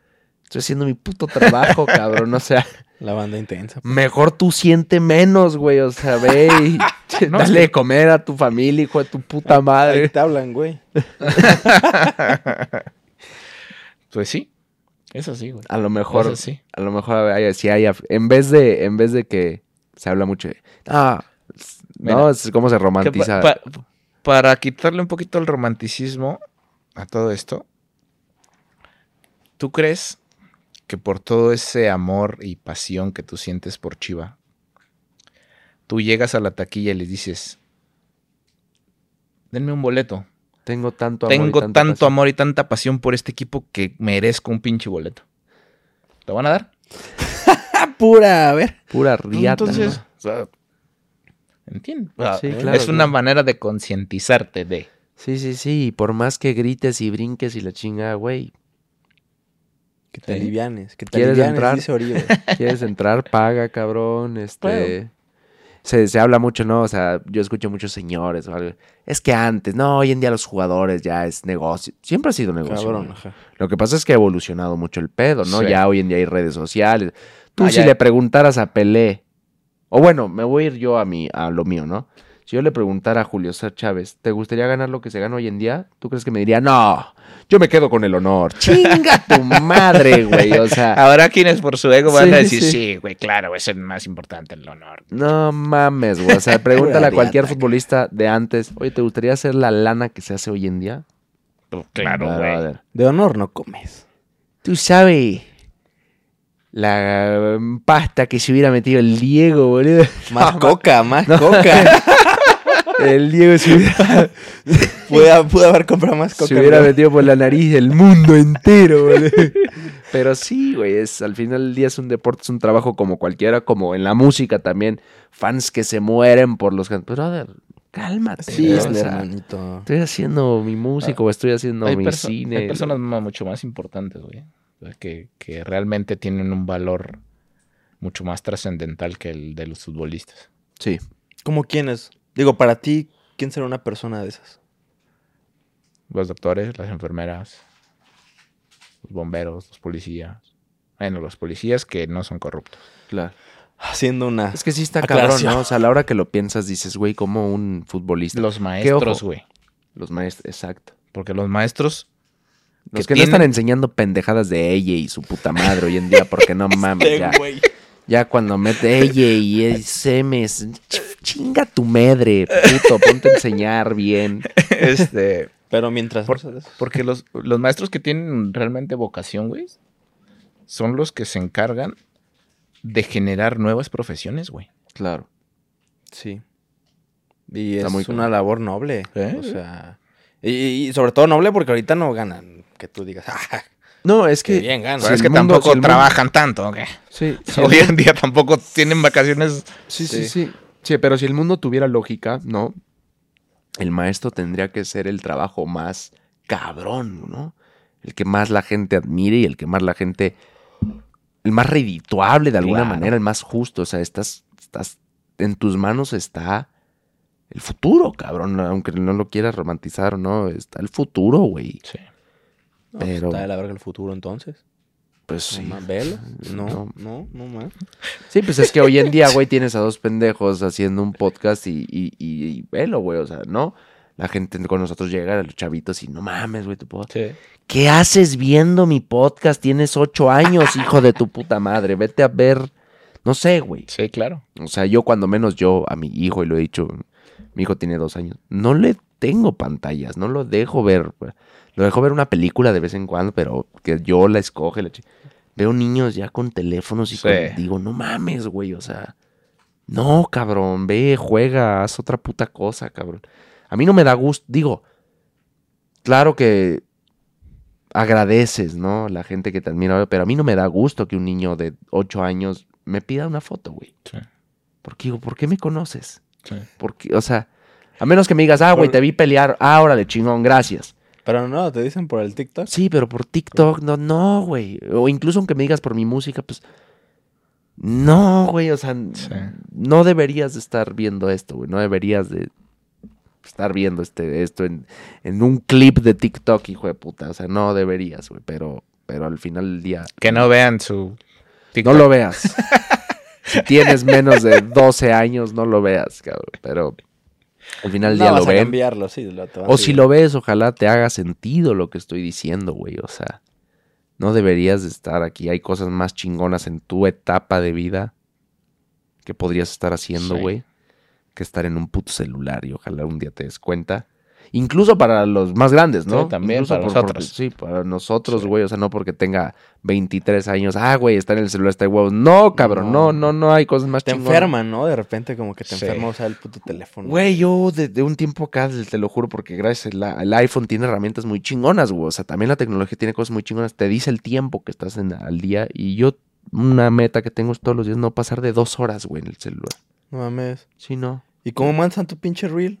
Estoy haciendo mi puto trabajo, cabrón. O sea, La banda intensa. mejor tú siente menos, güey. O sea, ve y No, Dale de comer a tu familia, hijo de tu puta Ahí madre. te hablan, güey. Pues sí. Eso sí, güey. A lo mejor, Eso sí. a lo mejor hay, sí hay, en vez de, en vez de que se habla mucho de, ah, no, es cómo se romantiza. pa- pa- para quitarle un poquito el romanticismo a todo esto, ¿tú crees que por todo ese amor y pasión que tú sientes por Chiva, tú llegas a la taquilla y les dices, denme un boleto? Tengo tanto amor. y Tengo tanta tanto pasión". amor y tanta pasión por este equipo que merezco un pinche boleto. ¿Te van a dar? Ah, pura, a ver. Pura riata. Entonces, ¿no? o sea, ¿entiendes? O sea, Sí, es claro, una claro. manera de concientizarte de... Sí, sí, sí. y Por más que grites y brinques y la chinga, güey. Que te Sí. alivianes. Que te ¿Quieres alivianes, entrar? dice Oribe. ¿Quieres entrar? Paga, cabrón. Este. Se, se habla mucho, ¿no? O sea, yo escucho muchos señores o algo. Es que antes, no, hoy en día los jugadores ya es negocio. Siempre ha sido negocio. Cabrón. Lo que pasa es que ha evolucionado mucho el pedo, ¿no? Sí. Ya hoy en día hay redes sociales. Tú Ah, si ya. le preguntaras a Pelé, o bueno, me voy a ir yo a mi, a lo mío, ¿no? Si yo le preguntara a Julio César Chávez, ¿te gustaría ganar lo que se gana hoy en día? ¿Tú crees que me diría, no, yo me quedo con el honor? ¡Chinga tu madre, güey! O sea, Ahora quienes por su ego van Sí, a decir, sí. sí, güey, claro, es el más importante el honor. no mames, güey. O sea, pregúntale a cualquier futbolista de antes, oye, ¿te gustaría hacer la lana que se hace hoy en día? Pues, Claro, güey. De honor no comes. Tú sabes la mm, pasta que se hubiera metido el Diego, boludo. Más No, coca, más coca. El Diego se hubiera, pude, pude haber comprado más coca. se hubiera ¿no? metido por la nariz del mundo entero, boludo. Pero sí, güey, es, al final del día es un deporte, es un trabajo como cualquiera, como en la música también. Fans que se mueren por los can- Brother, cálmate. Sí, o sea. Estoy haciendo mi música o estoy haciendo hay, mi cine. hay personas mucho más importantes, güey. o sea, Que, que realmente tienen un valor mucho más trascendental que el de los futbolistas. Sí. ¿Cómo quiénes? Digo, para ti, ¿quién será una persona de esas? Los doctores, las enfermeras, los bomberos, los policías. Bueno, los policías que no son corruptos. Claro. Haciendo una... Es que sí está Aclaración. cabrón, ¿no? O sea, a la hora que lo piensas dices, güey, como un futbolista. Los maestros, güey. Los maestros, exacto. Porque los maestros Los que que, no están enseñando pendejadas de ella y su puta madre hoy en día, porque no mames, Este ya. güey. Ya cuando mete ella y ch- chinga tu madre, puto, ponte a enseñar bien. este, Pero mientras... Por-. Porque los, los maestros que tienen realmente vocación, güey, son los que se encargan de generar nuevas profesiones, güey. Claro. Sí. Y Está es muy una labor noble. ¿Eh? O sea... Y, y sobre todo noble porque ahorita no ganan. Que tú digas, ah, No, es qué que. bien ganan. Pero es que mundo- tampoco si mundo- trabajan tanto, ¿ok? Sí, sí, Hoy en día tampoco tienen vacaciones. sí, sí, Sí. sí. Sí, pero si el mundo tuviera lógica, ¿no? El maestro tendría que ser el trabajo más cabrón, ¿no? El que más la gente admire y el que más la gente. El más redituable de alguna Claro. manera, el más justo. O sea, estás, estás. En tus manos está el futuro, cabrón. Aunque no lo quieras romantizar no, está el futuro, güey. Sí. No, pues pero- está de la verga el futuro entonces. Pues Sí. No, No. no, no, más. Sí, pues es que hoy en día, güey, tienes a dos pendejos haciendo un podcast y, y, y, y velo, güey, o sea, ¿no? La gente con nosotros llega, los chavitos, y no mames, güey, tu podcast. Sí. ¿Qué haces viendo mi podcast? Tienes ocho años, hijo de tu puta madre. Vete a ver, no sé, güey. Sí, claro. O sea, yo cuando menos yo a mi hijo, y lo he dicho, mi hijo tiene dos años, no le tengo pantallas, no lo dejo ver. güey. Lo dejo ver una película de vez en cuando, pero que yo la escoge. la Veo niños ya con teléfonos y Sí. con- digo, no mames, güey, o sea, no, cabrón, ve, juega, haz otra puta cosa, cabrón. A mí no me da gusto, digo, claro que agradeces, ¿no? La gente que te admira, pero a mí no me da gusto que un niño de ocho años me pida una foto, güey. Sí. Porque digo, ¿por qué me conoces? Sí. Porque, o sea, a menos que me digas, ah, güey, te vi pelear, ah, órale, chingón, gracias. Pero no, te dicen por el TikTok. Sí, pero por TikTok, no, no, güey. O incluso aunque me digas por mi música, pues. No, güey, o sea, Sí. no deberías de estar viendo esto, güey. No deberías de estar viendo este, esto en, en un clip de TikTok, hijo de puta. O sea, no deberías, güey. Pero, pero al final del día. Que no vean su. No TikTok. lo veas. si tienes menos de 12 años, no lo veas, cabrón. Pero, Al final del no día vas lo a ven. cambiarlo, sí. Lo, te vas O si lo ves, ojalá te haga sentido lo que estoy diciendo, güey. O sea, no deberías de estar aquí. Hay cosas más chingonas en tu etapa de vida que podrías estar haciendo, Sí. güey, que estar en un puto celular y ojalá un día te des cuenta. Incluso para los más grandes, ¿no? Sí, también Incluso para por- nosotros. sí, para nosotros, Sí. güey. O sea, no porque tenga 23 años. Ah, güey, está en el celular, está de huevos. No, cabrón. No, No. no, no, hay cosas más Te chingonas. enferman, ¿no? De repente como que te Sí. enferma usar el puto teléfono. Güey, yo de, de un tiempo acá, te lo juro, porque gracias al al iPhone tiene herramientas muy chingonas, güey. O sea, también la tecnología tiene cosas muy chingonas. Te dice el tiempo que estás en, al día. Y yo, una meta que tengo es todos los días no pasar de dos horas, güey, en el celular. No mames. Sí, no. ¿Y cómo mandas tu pinche reel?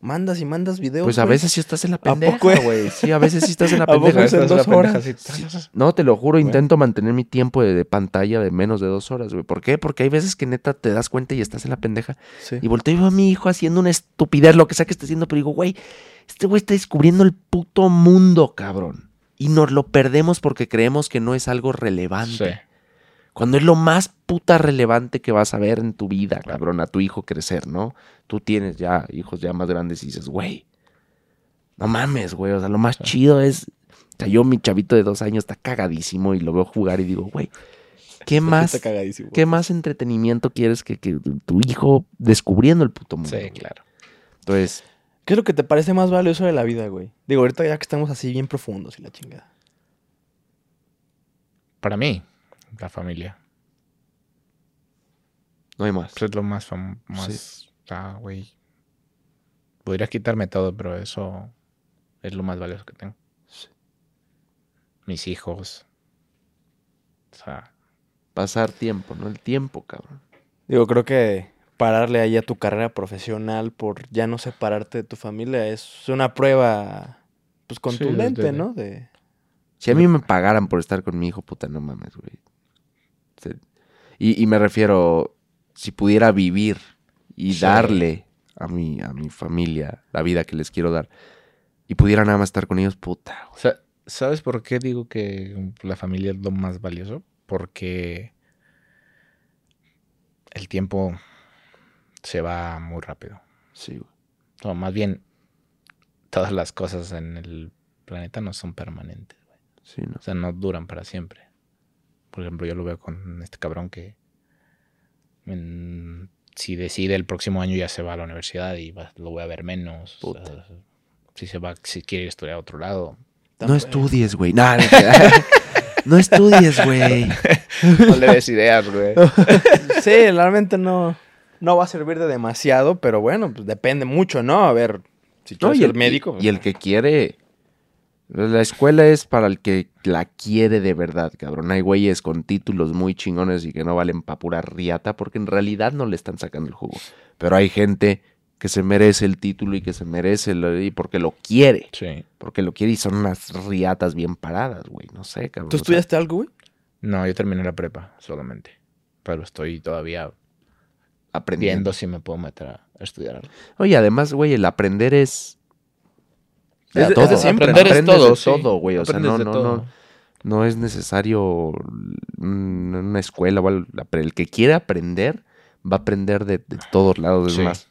Mandas y mandas videos. Pues a güey. veces sí estás en la ¿A pendeja, güey. Sí, a veces sí estás en la ¿A poco pendeja. es en dos horas? No, te lo juro, Bueno. intento mantener mi tiempo de, de pantalla de menos de dos horas, güey. ¿Por qué? Porque hay veces que neta te das cuenta y estás en la pendeja. Sí. Y volteo y veo a mi hijo haciendo una estupidez, lo que sea que esté haciendo, pero digo, güey, este güey está descubriendo el puto mundo, cabrón. Y nos lo perdemos porque creemos que no es algo relevante. Sí. Cuando es lo más puta relevante que vas a ver en tu vida, cabrón, a tu hijo crecer, ¿no? Tú tienes ya hijos ya más grandes y dices, güey, no mames, güey. O sea, lo más Sí. chido es. O sea, yo, mi chavito de dos años, está cagadísimo y lo veo jugar y digo, güey, ¿qué más? Está cagadísimo. ¿Qué más entretenimiento quieres que, que tu hijo descubriendo el puto mundo? Sí, güey? claro. Entonces, ¿Qué es lo que te parece más valioso de la vida, güey? Digo, ahorita ya que estamos así bien profundos y la chingada. Para mí, la familia. no hay más. Pues es lo más fam- más. Ah, güey. Podría quitarme todo, pero eso es lo más valioso que tengo. Sí. Mis hijos. O sea, Pasar tiempo, ¿no? El tiempo, cabrón. Digo, creo que pararle ahí a tu carrera profesional por ya no separarte de tu familia es una prueba, pues, contundente, de- ¿no? De... Si a mí me pagaran por estar con mi hijo, puta, no mames, güey. Se- Y, y me refiero, si pudiera vivir y Sí. darle a mi, a mi familia la vida que les quiero dar y pudiera nada más estar con ellos, puta. güey. Sa- ¿Sabes por qué digo que la familia es lo más valioso? Porque el tiempo se va muy rápido. Sí. O más bien, todas las cosas en el planeta no son permanentes. güey. Sí, ¿no? O sea, no duran para siempre. Por ejemplo, yo lo veo con este cabrón que en- si decide el próximo año ya se va a la universidad y va- lo voy a ver menos. o sea, Puta. si se va, si quiere estudiar a otro lado. No estudies, güey. Nah, no, no estudies, güey. No le des ideas, güey. Sí, realmente no, no va a servir de demasiado, pero bueno, pues depende mucho, ¿no? A ver, si No, quieres y ser el, médico. y el que quiere. La escuela es para el que la quiere de verdad, cabrón. Hay güeyes con títulos muy chingones y que no valen pa' pura riata porque en realidad no le están sacando el jugo. Pero hay gente que se merece el título y que se merece el, y porque lo quiere. Sí. Porque lo quiere y son unas riatas bien paradas, güey. No sé, cabrón. ¿Tú o sea, estudiaste algo, güey? No, yo terminé la prepa solamente. Pero estoy todavía aprendiendo. viendo si me puedo meter a estudiar algo. Oye, además, güey, el aprender es. Es todo. es de siempre, Aprender ¿no? es Aprendes todo, de todo, güey. O sea, no, no, no. No es necesario una escuela o algo. El que quiere aprender va a aprender de, de todos lados. Es Sí. más,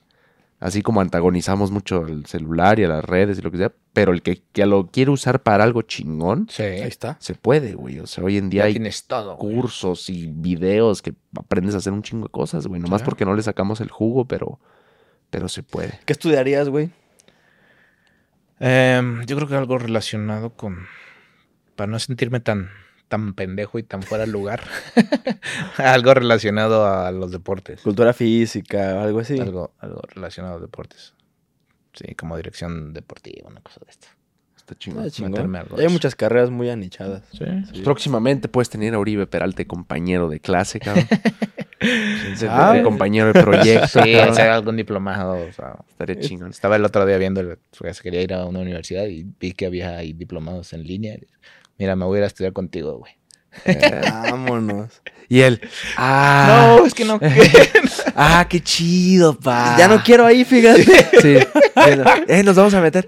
así como antagonizamos mucho al celular y a las redes y lo que sea, pero el que, que lo quiere usar para algo chingón, Sí. Ahí está. se puede, güey. O sea, hoy en día Ya hay güey. cursos y videos que aprendes a hacer un chingo de cosas, güey. Nomás Claro. porque no le sacamos el jugo, pero, pero se puede. ¿Qué estudiarías, güey? Em, yo creo que algo relacionado con. Para no sentirme tan, tan pendejo y tan fuera de lugar. algo relacionado a los deportes. Cultura física, algo así. Algo, algo relacionado a los deportes. Sí, como dirección deportiva, una cosa de esta. Está chingón. Ah, chingón. meterme algo de Hay muchas carreras muy anichadas. Sí. Sí. Próximamente puedes tener a Uribe Peralta, compañero de clase, cabrón. De- sabe? de compañero de proyecto. Sí, hacer algún diplomado. O sea, Estaría chingón. estaba el otro día viendo, se quería ir a una universidad y vi que había ahí diplomados en línea. Mira, me voy a ir a estudiar contigo, güey. Eh, Vámonos. y él, ah, No, es que no. ah, qué chido, pa. Ya no quiero ahí, fíjate. Sí. Eh, nos vamos a meter.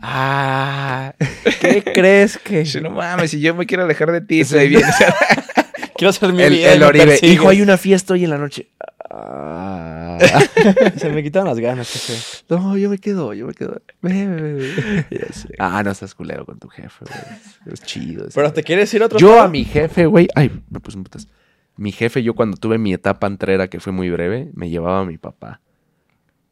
Ah, ¿Qué crees que? Sí, no mames, si yo me quiero alejar de ti, soy bien. Quiero hacer mi el, vida. y el Oribe. Hijo, hay una fiesta hoy en la noche. Ah, Se me quitaron las ganas, jefe. No, yo me quedo, yo me quedo. Ah, no estás culero con tu jefe, güey. Es chido. Pero te quieres ir a otro Yo a mi jefe, güey. Ay, me puse un putas. Mi jefe, yo cuando tuve mi etapa antrera, que fue muy breve, me llevaba a mi papá.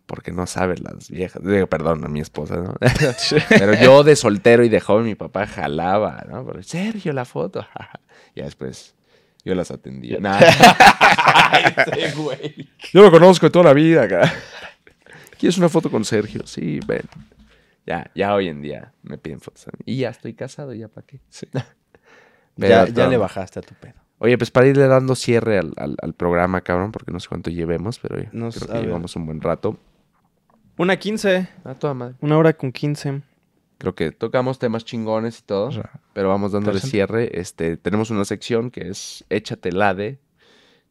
Porque no sabe las viejas. Digo, perdón, a mi esposa, ¿no? Pero yo de soltero y de joven, mi papá jalaba, ¿no? Pero, Sergio, la foto. ya después yo las atendía. Nah. Sí. Yo lo conozco de toda la vida acá. ¿Quieres una foto con Sergio? Sí, ven. Ya, ya hoy en día me piden fotos a mí. Y ya estoy casado, ya para qué. Pero Ya, ya le bajaste a tu pedo. Oye, pues para irle dando cierre al, al- al programa, cabrón, porque no sé cuánto llevemos, pero No creo que llevamos un buen rato. Una 15. A toda madre. Una hora con 15. Creo que tocamos temas chingones y todo, pero vamos dándole cierre. Este, tenemos una sección que es Échate la de.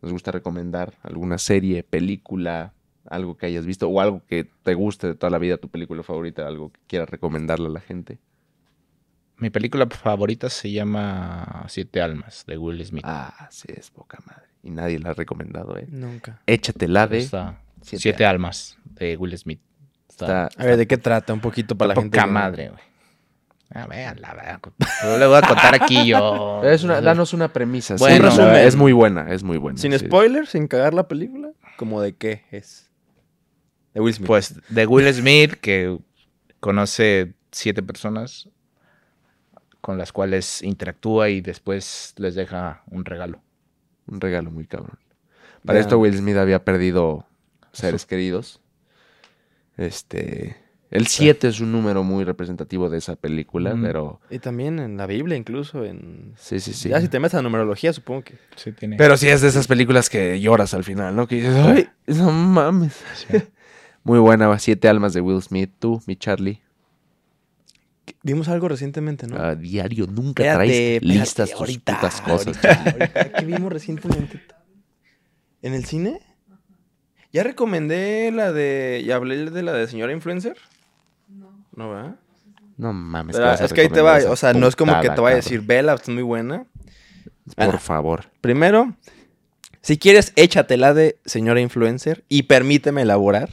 Nos gusta recomendar alguna serie, película, algo que hayas visto o algo que te guste de toda la vida, tu película favorita, algo que quieras recomendarle a la gente. Mi película favorita se llama Siete Almas, de Will Smith. Ah, sí, es poca madre. Y nadie la ha recomendado, ¿eh? Nunca. Échate la de. Está Siete Siete, Almas, de Will Smith. Está, Está, A ver, ¿de qué trata? Un poquito para la gente. poca madre, güey. Ah, véanla, véanla. No le voy a contar aquí yo. Es una, danos una premisa. sí, Bueno, la- es muy buena, es muy buena. Sin sí. spoilers, sin cagar la película. ¿Como de qué es? De Will Smith. Pues de Will Smith, que conoce siete personas con las cuales interactúa y después les deja un regalo. Un regalo muy cabrón. Para esto Will Smith había perdido seres queridos. Este... El 7 es un número muy representativo de esa película, Mm. pero... Y también en la Biblia, incluso en... Sí, sí, sí. Ya si te metes a numerología, supongo que... Sí, tiene. Pero sí es de esas películas que lloras al final, ¿no? Que dices, ¡ay, no mames! Muy buena, va, Siete almas de Will Smith. Tú, mi Charlie. Vimos algo recientemente, ¿no? A diario nunca traes listas tus ahorita, putas cosas. ahorita, ahorita. ¿Qué vimos recientemente? ¿En el cine? ¿Ya recomendé la de... ¿Ya hablé de la de señora influencer? No. ¿No, verdad? No mames. Pero ¿qué vas a es que ahí te va, o sea, no es como que te vaya a decir, vela, está muy buena. Por Ah. favor. Primero, si quieres, échatela de señora influencer y permíteme elaborar.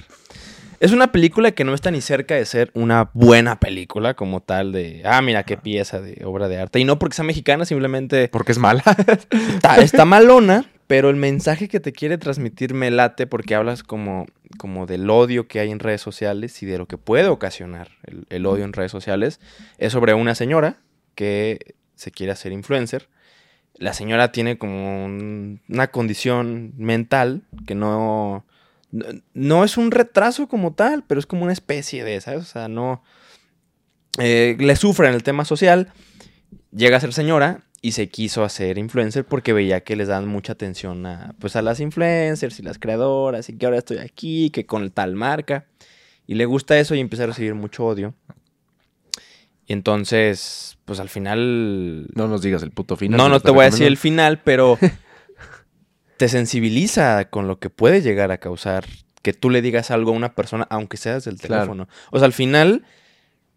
Es una película que no está ni cerca de ser una buena película como tal de, ah, mira qué pieza de obra de arte. Y no porque sea mexicana, simplemente Porque es mala. está, está malona, pero el mensaje que te quiere transmitir me late porque hablas como, como del odio que hay en redes sociales y de lo que puede ocasionar el, el odio en redes sociales. Es sobre una señora que se quiere hacer influencer. La señora tiene como un- una condición mental que no, no, no es un retraso como tal, pero es como una especie de, ¿sabes? O sea, no... eh, le sufre en el tema social, llega a ser señora y se quiso hacer influencer porque veía que les dan mucha atención a, pues, a las influencers y las creadoras y que ahora estoy aquí, que con tal marca. Y le gusta eso y empieza a recibir mucho odio. Y entonces, pues al final... No nos digas el puto final. No, no te voy a decir el final, pero te sensibiliza con lo que puede llegar a causar que tú le digas algo a una persona, aunque seas del Claro. teléfono. O sea, al final,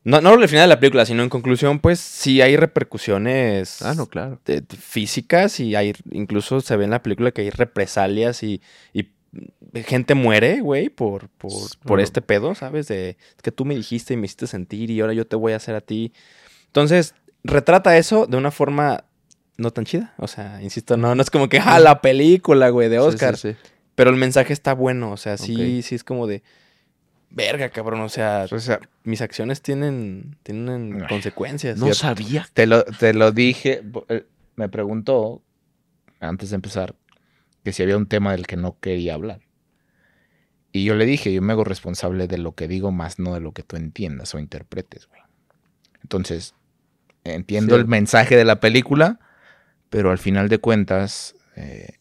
no, no el final de la película, sino en conclusión, pues sí hay repercusiones Ah, no, claro. de- de físicas y hay, incluso se ve en la película que hay represalias y, y gente muere, güey, por, por, por Bueno. este pedo, ¿sabes? De "Es que tú me dijiste y me hiciste sentir y ahora yo te voy a hacer a ti. Entonces, retrata eso de una forma no tan chida. O sea, insisto, no, no es como que, ah, la película, güey, de Sí, sí, Oscar. sí. Pero el mensaje está bueno, o sea, sí, sí es como de, verga, cabrón, o sea, O sea, mis acciones tienen, tienen Ay, consecuencias. No sabía. te lo, te lo dije. eh, Me preguntó antes de empezar que si había un tema del que no quería hablar. Y yo le dije, yo me hago responsable de lo que digo, más no de lo que tú entiendas o interpretes, güey. Entonces, entiendo Sí. el mensaje de la película, pero al final de cuentas, eh,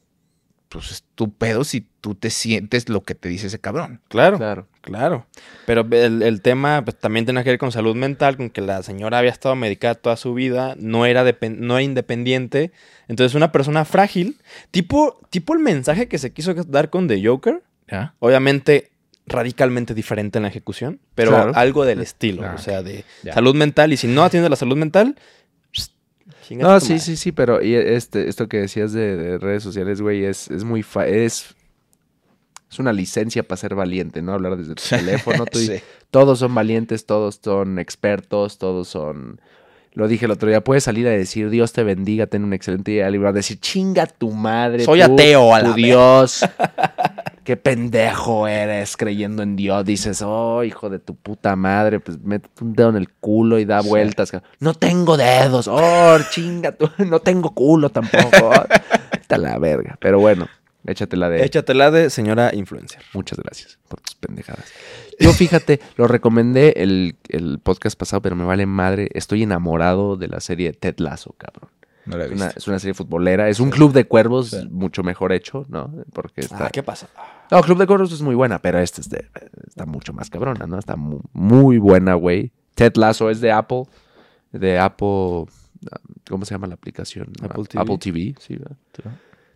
pues es tu pedo si tú te sientes lo que te dice ese cabrón. Claro, Claro. claro. Pero el, el tema pues, también tiene que ver con salud mental, con que la señora había estado medicada toda su vida, no era, no era independiente. Entonces, una persona frágil, tipo, tipo el mensaje que se quiso dar con The Joker, ¿Ya? obviamente radicalmente diferente en la ejecución, pero Claro. algo del estilo, Ah, o sea, de Ya. salud mental. Y si no atiende la salud mental, No, sí, sí, sí, pero y este, esto que decías de, de redes sociales, güey, es, es muy fa es Es una licencia para ser valiente, ¿no? Hablar desde tu teléfono. tú y- Sí. Todos son valientes, todos son expertos, todos son... Lo dije el otro día, puedes salir a decir Dios te bendiga, ten un excelente día, a decir chinga tu madre. Soy tú, ateo, a tu verga". Dios. Qué pendejo eres creyendo en Dios. Dices, oh, hijo de tu puta madre, pues mete un dedo en el culo y da Sí. vueltas. No tengo dedos. Oh, chinga tú. No tengo culo tampoco. Está la verga. Pero bueno, échatela de... Échatela de señora influencer. Muchas gracias por tus pendejadas. Yo, fíjate, lo recomendé el, el podcast pasado, pero me vale madre. Estoy enamorado de la serie Ted Lasso, cabrón. No la he Es una, visto. es una serie futbolera. Es un club de cuervos Sí. mucho mejor hecho, ¿no? Porque está... Ah, ¿qué pasa? No, Club de Cuervos es muy buena, pero esta es de- está mucho más cabrona, ¿no? Está mu- muy, buena, güey. Ted Lasso es de Apple. De Apple... ¿Cómo se llama la aplicación? Apple TV. Apple TV, sí, ¿verdad?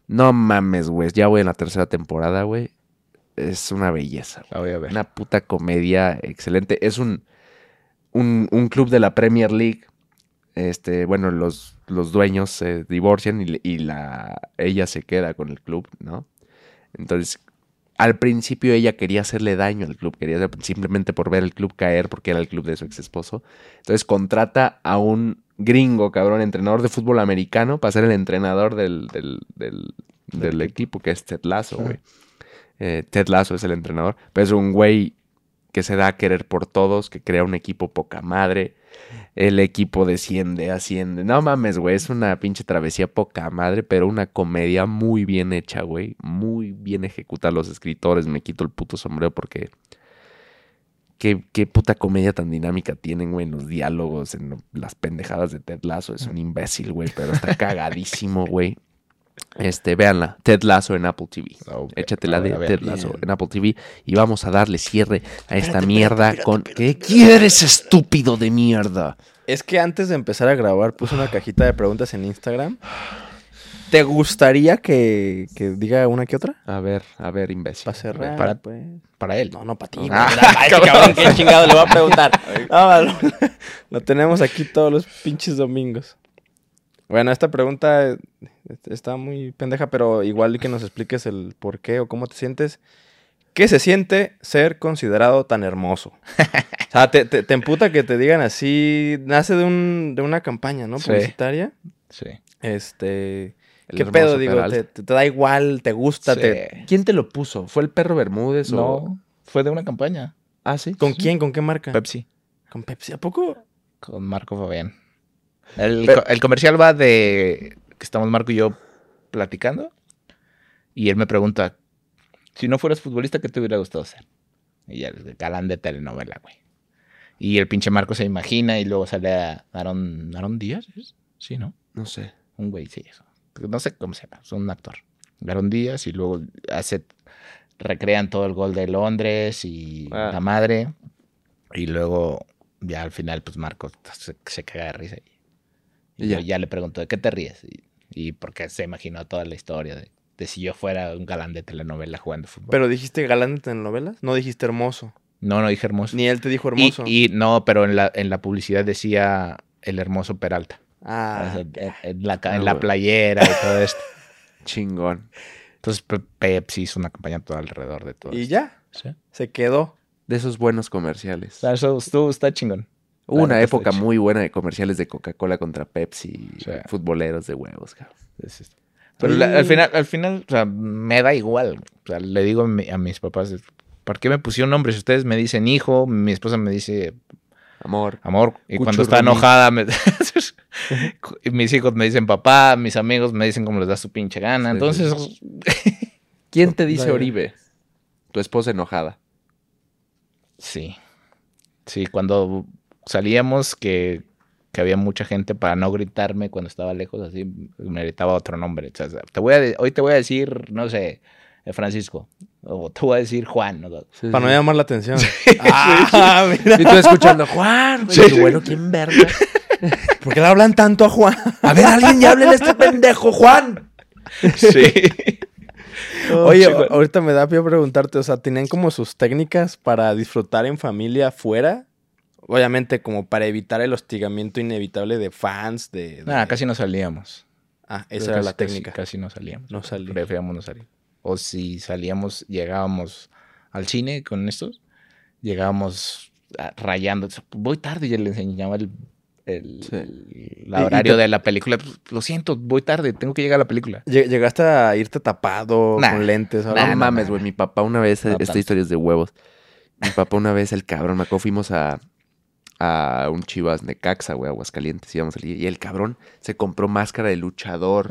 No mames, güey. Ya voy en la tercera temporada, güey. Es una belleza. La voy a ver. Una puta comedia excelente. Es un, un, un club de la Premier League. Este, bueno, los, los dueños se divorcian y, y la, ella se queda con el club, ¿no? Entonces, al principio ella quería hacerle daño al club, quería simplemente por ver el club caer porque era el club de su ex esposo. Entonces contrata a un gringo, cabrón, entrenador de fútbol americano para ser el entrenador del, del, del- del equipo, que es Ted Lasso, güey. Eh, Ted Lasso es el entrenador, pero es un güey que se da a querer por todos, que crea un equipo poca madre. El equipo desciende, asciende. No mames, güey, es una pinche travesía poca madre, pero una comedia muy bien hecha, güey. Muy bien ejecutada los escritores. Me quito el puto sombrero porque... Qué, qué puta comedia tan dinámica tienen, güey, en los diálogos, en las pendejadas de Ted Lasso. Es un imbécil, güey, pero está cagadísimo, güey. Este, véanla, Ted Lasso en Apple TV. Ok, Échatela de ver. Ted Lasso Bien. en Apple TV y vamos a darle cierre a esta mierda con ¿Qué quieres, estúpido de mierda? Es que antes de empezar a grabar puse una cajita de preguntas en Instagram. ¿Te gustaría que, que diga una que otra? A ver, a ver, imbécil. Para cerrar, para- pues. Para él. No, no, para ti. Ah, este cabrón, qué chingado le voy a preguntar. No, lo, lo tenemos aquí todos los pinches domingos. Bueno, esta pregunta está muy pendeja, pero igual que nos expliques el por qué o cómo te sientes. ¿Qué se siente ser considerado tan hermoso? O sea, te, te, te emputa que te digan así. Nace de, un, de una campaña, ¿no? Publicitaria. Sí. Este. El ¿Qué pedo? Digo, te, da igual, te gusta, Sí. te. ¿Quién te lo puso? ¿Fue el perro Bermúdez o...? No, fue de una campaña. Ah, sí. ¿Con quién? ¿Con qué marca? Pepsi. ¿Con Pepsi? ¿A poco? Con Marco Fabián. El, Pero- el comercial va de que estamos Marco y yo platicando. Y él me pregunta: si no fueras futbolista, ¿qué te hubiera gustado ser? Y ya, galán de telenovela, güey. Y el pinche Marco se imagina y luego sale a Aaron, Aaron Díaz. ¿es? Sí, ¿no? No sé. Un güey, sí, eso. No sé cómo se llama, es un actor. Aaron Díaz y luego hace, recrean todo el gol de Londres y Ah. la madre. Y luego ya al final, pues Marco se, se caga de risa. Y, Y yo ya. ya le pregunto, ¿de qué te ríes? Y, y porque se imaginó toda la historia de, de si yo fuera un galán de telenovela jugando fútbol. ¿Pero dijiste galán de telenovelas? No dijiste hermoso. no, no dije hermoso. Ni él te dijo hermoso. Y, no, pero en la, en la publicidad decía el hermoso Peralta. Ah, O sea, en, en la, ca- Ah, en la playera y todo esto. Chingón. Entonces Pe- Pepsi hizo una campaña todo alrededor de todo. y esto. ya, Sí. se quedó. De esos buenos comerciales. Eso estuvo- está chingón. Hubo una época muy buena de comerciales de Coca-Cola contra Pepsi. Sí. Futboleros de huevos, cabrón. Es esto. Pero la- al final, al final, o sea, me da igual. O sea, le digo a, mi- a mis papás, ¿por qué me pusieron nombre? Si ustedes me dicen hijo, mi esposa me dice Amor. amor, y cuando está enojada, me- mis hijos me dicen papá, mis amigos me dicen como les da su pinche gana. Entonces, ¿Quién te dice. Oribe? Tu esposa enojada. sí. Sí, cuando salíamos que, que había mucha gente para no gritarme cuando estaba lejos, así me gritaba otro nombre. O sea, te voy a hoy te voy a decir, no sé, eh, Francisco, o te voy a decir Juan. ¿no? Para no llamar la atención. Ah, mira. Y tú escuchando, Juan, güey, qué bueno, ¿quién verga? ¿Por qué le hablan tanto a Juan? A ver, alguien ya hable a este pendejo, Juan. Sí. Oye, Juan. ahorita me da pie a preguntarte, o sea, ¿tenían como sus técnicas para disfrutar en familia fuera? Obviamente como para evitar el hostigamiento inevitable de fans, de... de- Nada, casi no salíamos. Ah, esa Creo era que la casi- técnica. Casi no salíamos. No salí. Preferíamos no salir. O si salíamos, llegábamos al cine con estos, llegábamos ah, rayando. Voy tarde y le enseñaba el, el, Sí. el Y- y horario te- de la película. Lo siento, voy tarde, tengo que llegar a la película. Lle- ¿Llegaste a irte tapado Nah. con lentes? o No? Nah, mames, nah. güey. Mi papá una vez, No esta tanto. historia es de huevos. Mi papá una vez, el cabrón, me acuerdo, fuimos a, a un Chivas Necaxa, güey, Aguascalientes, íbamos a salir. Y el cabrón se compró máscara de luchador,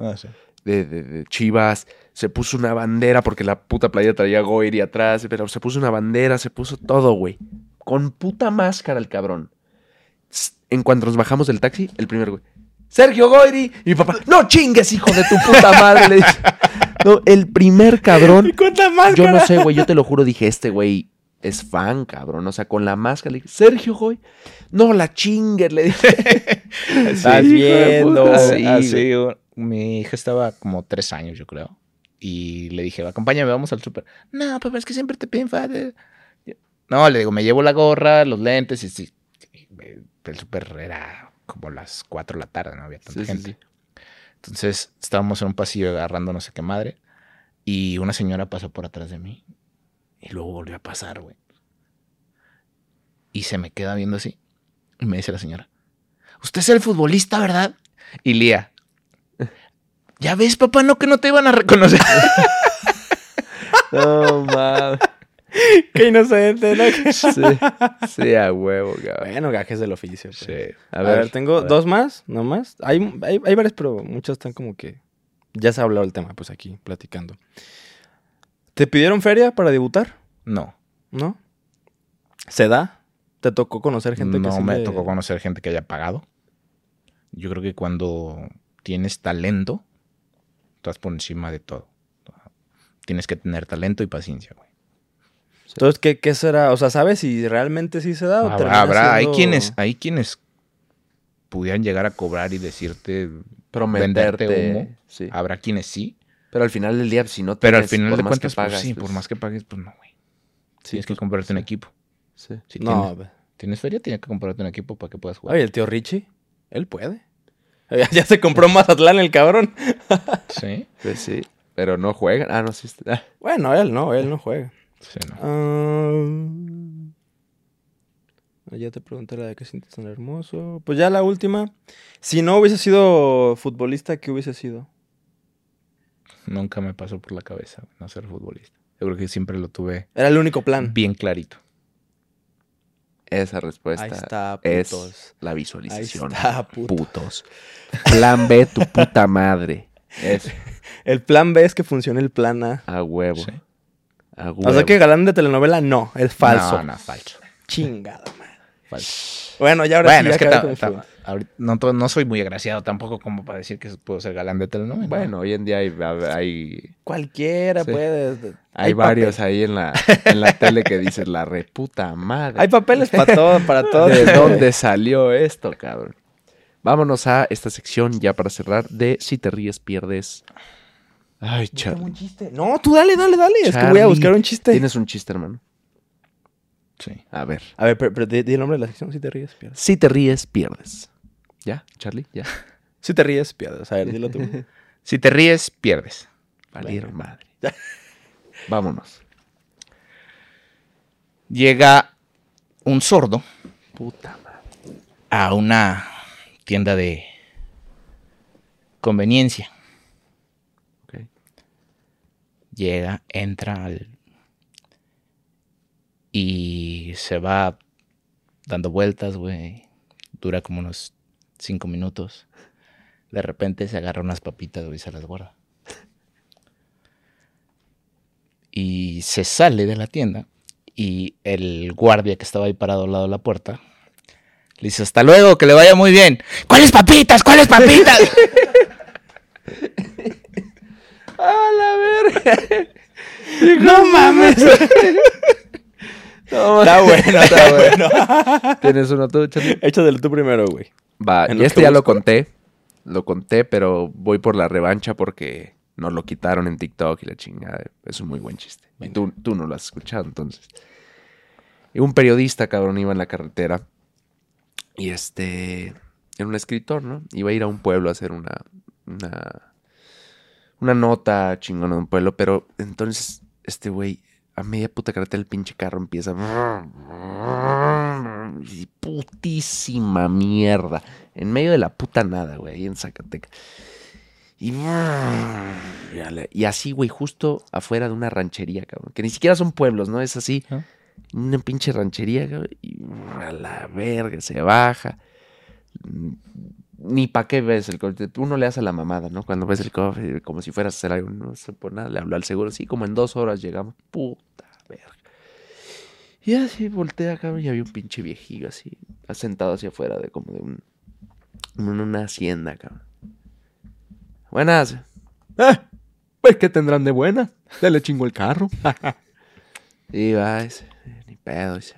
de, de- de Chivas. Se puso una bandera porque la puta playa traía Goiri atrás. Pero se puso una bandera, se puso todo, güey. Con puta máscara el cabrón. En cuanto nos bajamos del taxi, el primer güey. Sergio Goiri. Y mi papá, no chingues, hijo de tu puta madre. le dice. No, el primer cabrón. ¿Cuánta máscara? Yo no sé, güey, yo te lo juro, dije, este güey es fan, cabrón. O sea, con la máscara le dije, Sergio, güey. No, la chingue, le dije. Estás viendo. Así, Sí, así, u- mi hija estaba como tres años, yo creo. Y le dije, acompáñame, vamos al súper. No, papá, es que siempre te piden fa-". No, le digo, me llevo la gorra, los lentes y sí. El súper era como las cuatro de la tarde, no había tanta Sí, sí, gente. sí. Entonces estábamos en un pasillo agarrando no sé qué madre. Y una señora pasó por atrás de mí. Y luego volvió a pasar, güey. Y se me queda viendo así. Y me dice la señora, usted es el futbolista, ¿verdad? Y Lía, ya ves, papá, no que no te iban a reconocer. No, mames. Qué inocente, ¿no? Sí, sí, a huevo, cabrón. bueno, gajes del oficio. pues. Sí. A, ver, tengo a ver. dos más, no más. Hay, hay, hay varias, pero muchas están como que... Ya se ha hablado el tema, pues aquí, platicando. ¿Te pidieron feria para debutar? No, ¿No? ¿Se da? ¿Te tocó conocer gente que no me le- tocó conocer gente que haya pagado. Yo creo que cuando tienes talento, estás por encima de todo. Tienes que tener talento y paciencia, güey. Entonces, ¿qué, ¿qué será? O sea, ¿sabes si realmente sí se da o Habrá, habrá- hay quienes, hay quienes pudieran llegar a cobrar y decirte, Prometerte. venderte humo. Sí. habrá quienes sí, Pero al final del día, si no pero al final por de más cuentas, que pagas, pues sí, pues, por más que pagues, pues no, güey. sí, tienes que pues, comprarte un sí. equipo. Sí. Si No, tienes, tienes feria, tienes que comprarte un equipo para que puedas jugar. oye, el tío Richie, él puede. Ya se compró Mazatlán el cabrón. Sí, Pues sí. Pero no juegan. Ah, no, sí. está- ah. Bueno, él no, él no juega. sí, no. Ah, ya te pregunté la de qué sientes tan hermoso. Pues ya la última. Si no hubiese sido futbolista, ¿qué hubiese sido? Nunca me pasó por la cabeza no ser futbolista. Yo creo que siempre lo tuve Era el único plan. bien clarito. Esa respuesta Ahí está, es putos. la Ahí visualización. está, puto. Putos. Plan B, tu puta madre. Es El plan B es que funcione el plan A. a huevo. Sí. A huevo. O sea que galán de telenovela no, es falso. No, no, falso. Chingada, madre. falso. Bueno, ya ahora Bueno, sí, es que ta- ta- no, no soy muy agraciado tampoco como para decir que puedo ser galán de telenovela. Bueno, hoy en día hay, hay, Cualquiera Sí. puede. hay varios ahí en la, en la tele que dices la reputa madre. Hay papeles para todo, para todo. ¿De dónde salió esto, cabrón? Vámonos a esta sección ya para cerrar de Si te ríes, pierdes. Ay, Charlie. un chiste. No, tú dale, dale, dale. Es que voy a buscar un chiste. Tienes un chiste, hermano. Sí. A ver. A ver, pero, pero di, di el nombre de la sección. Si te ríes, pierdes. Si te ríes, pierdes. ¿Ya, Charlie? ¿Ya? Si te ríes, pierdes. A ver, dilo tú. Si te ríes, pierdes. Valieron Bueno. madre. Vámonos. Llega un sordo Puta madre. a una tienda de conveniencia. Ok. Llega, entra al... y se va dando vueltas, güey. Dura como unos cinco minutos. De repente se agarra unas papitas, y se las guarda. Y se sale de la tienda y el guardia que estaba ahí parado al lado de la puerta le dice, hasta luego, que le vaya muy bien. ¿Cuáles papitas? ¿Cuáles papitas? ¡A la verga! no mames. No, Está bueno, está bueno. ¿Tienes uno tú? Échatelo tú primero, güey. Va, y este ya lo conté. Lo conté, pero voy por la revancha porque nos lo quitaron en TikTok y la chingada. Es un muy buen chiste. Y tú, tú no lo has escuchado, entonces. Y un periodista, cabrón, iba en la carretera. Y este. Era un escritor, ¿no? Iba a ir a un pueblo a hacer una. una una nota chingona de un pueblo, pero entonces este güey a media puta carretera el pinche carro empieza y putísima mierda en medio de la puta nada, güey, ahí en Zacatecas. Y, y así, güey, justo afuera de una ranchería, cabrón. Que ni siquiera son pueblos, ¿no? Es así. Ah. Una pinche ranchería, cabrón. Y a la verga, se baja. Ni pa' qué ves el coche. Uno le hace la mamada, ¿no? Cuando ves el coche, como si fueras a hacer algo, no sé por nada. Le habló al seguro. Sí, como en dos horas llegamos. Puta verga. Y así voltea, cabrón, y había un pinche viejillo así, sentado hacia afuera de como de un, en una hacienda, cabrón. Buenas. Ah, pues ¿qué tendrán de buena? Ya le chingo el carro. Y va, dice, ni pedo, dice.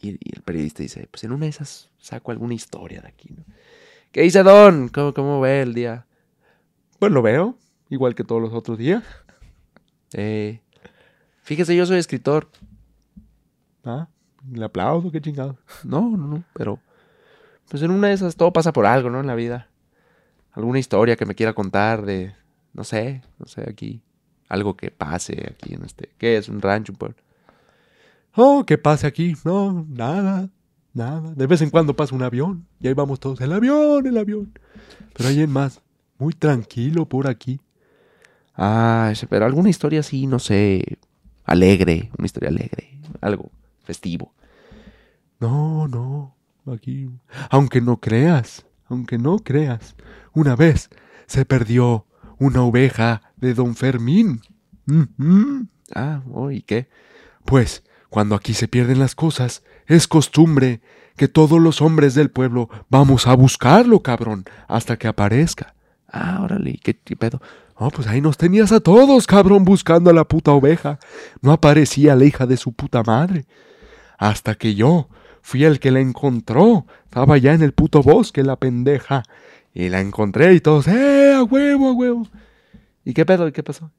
Y, y el periodista dice, pues en una de esas saco alguna historia de aquí, ¿no? ¿Qué dice Don? ¿Cómo, cómo ve el día? Pues lo veo, igual que todos los otros días. Eh, fíjese, yo soy escritor. Ah, le aplaudo, qué chingado. No, no, no, pero pues en una de esas todo pasa por algo, ¿no? En la vida. Alguna historia que me quiera contar de, no sé, no sé, aquí. Algo que pase aquí en este. ¿Qué es? Un rancho, un pueblo. Oh, ¿qué pasa aquí? No, nada, nada. De vez en cuando pasa un avión y ahí vamos todos, el avión, el avión. Pero hay en más, muy tranquilo por aquí. Ah, pero alguna historia así, no sé, alegre, una historia alegre, algo festivo. No, no, aquí. Aunque no creas, aunque no creas. Una vez se perdió una oveja de don Fermín. Ah, oh, ¿y qué? Pues, cuando aquí se pierden las cosas, es costumbre que todos los hombres del pueblo vamos a buscarlo, cabrón, hasta que aparezca. Ah, órale, ¿y qué, qué pedo? Oh, pues ahí nos tenías a todos, cabrón, buscando a la puta oveja. No aparecía la hija de su puta madre. Hasta que yo fui el que la encontró. Estaba ya en el puto bosque, la pendeja. Y la encontré y todos, ¡eh, a huevo, a huevo! ¿Y qué pedo? ¿Y qué pasó?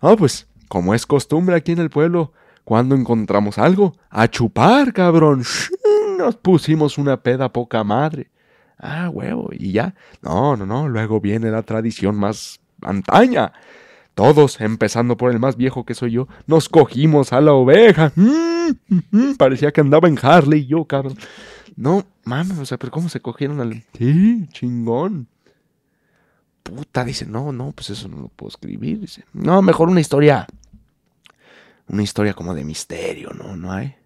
Ah, pues, como es costumbre aquí en el pueblo, cuando encontramos algo, a chupar, cabrón. Nos pusimos una peda poca madre. Ah, huevo, y ya. No, no, no, luego viene la tradición más antaña. Todos, empezando por el más viejo que soy yo, nos cogimos a la oveja. Mm, mm, mm, Parecía que andaba en Harley y yo, cabrón. No, mames, o sea, pero ¿cómo se cogieron al. Sí, chingón. Puta, dice, no, no, pues eso no lo puedo escribir. Dice, no, mejor una historia. Una historia como de misterio, ¿no? ¿No hay?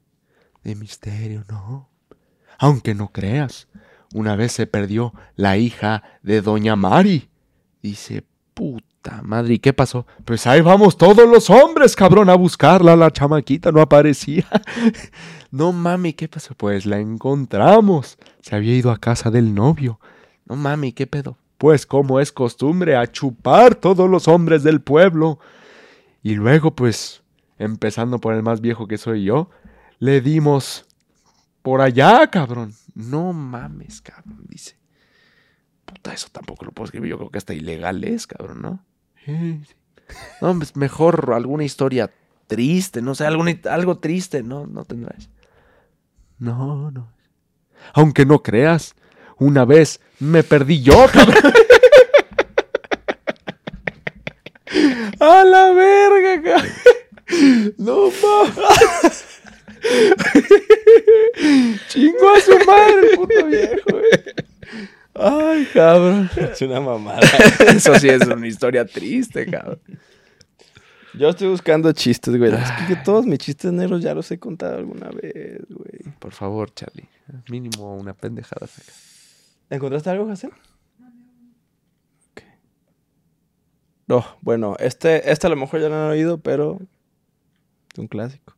De misterio, no. Aunque no creas, una vez se perdió la hija de Doña Mari. Dice, puta madre, ¿y qué pasó? Pues ahí vamos todos los hombres, cabrón, a buscarla. La chamaquita no aparecía. No mami, ¿qué pasó? Pues la encontramos. Se había ido a casa del novio. No mami, ¿qué pedo? Pues como es costumbre, a chupar todos los hombres del pueblo. Y luego, pues, empezando por el más viejo que soy yo, le dimos por allá, cabrón. No mames, cabrón, dice. Puta, eso tampoco lo puedo escribir. Yo creo que hasta ilegal es, cabrón, ¿no? Sí, sí. No, pues mejor alguna historia triste, no sé, alguna- algo triste, ¿no? No tendrás. No, no. Aunque no creas, una vez me perdí yo, cabrón. A la verga, cabrón. No mames. Chingo a su madre, puto viejo. güey. Ay, cabrón. Es una mamada. Eso sí es una historia triste, cabrón. Yo estoy buscando chistes, güey. Es que todos mis chistes negros ya los he contado alguna vez, güey. Por favor, Charlie. Mínimo una pendejada saca. ¿Encontraste algo, Hazel? Ok. No, bueno, este, este a lo mejor ya lo han oído, pero es un clásico.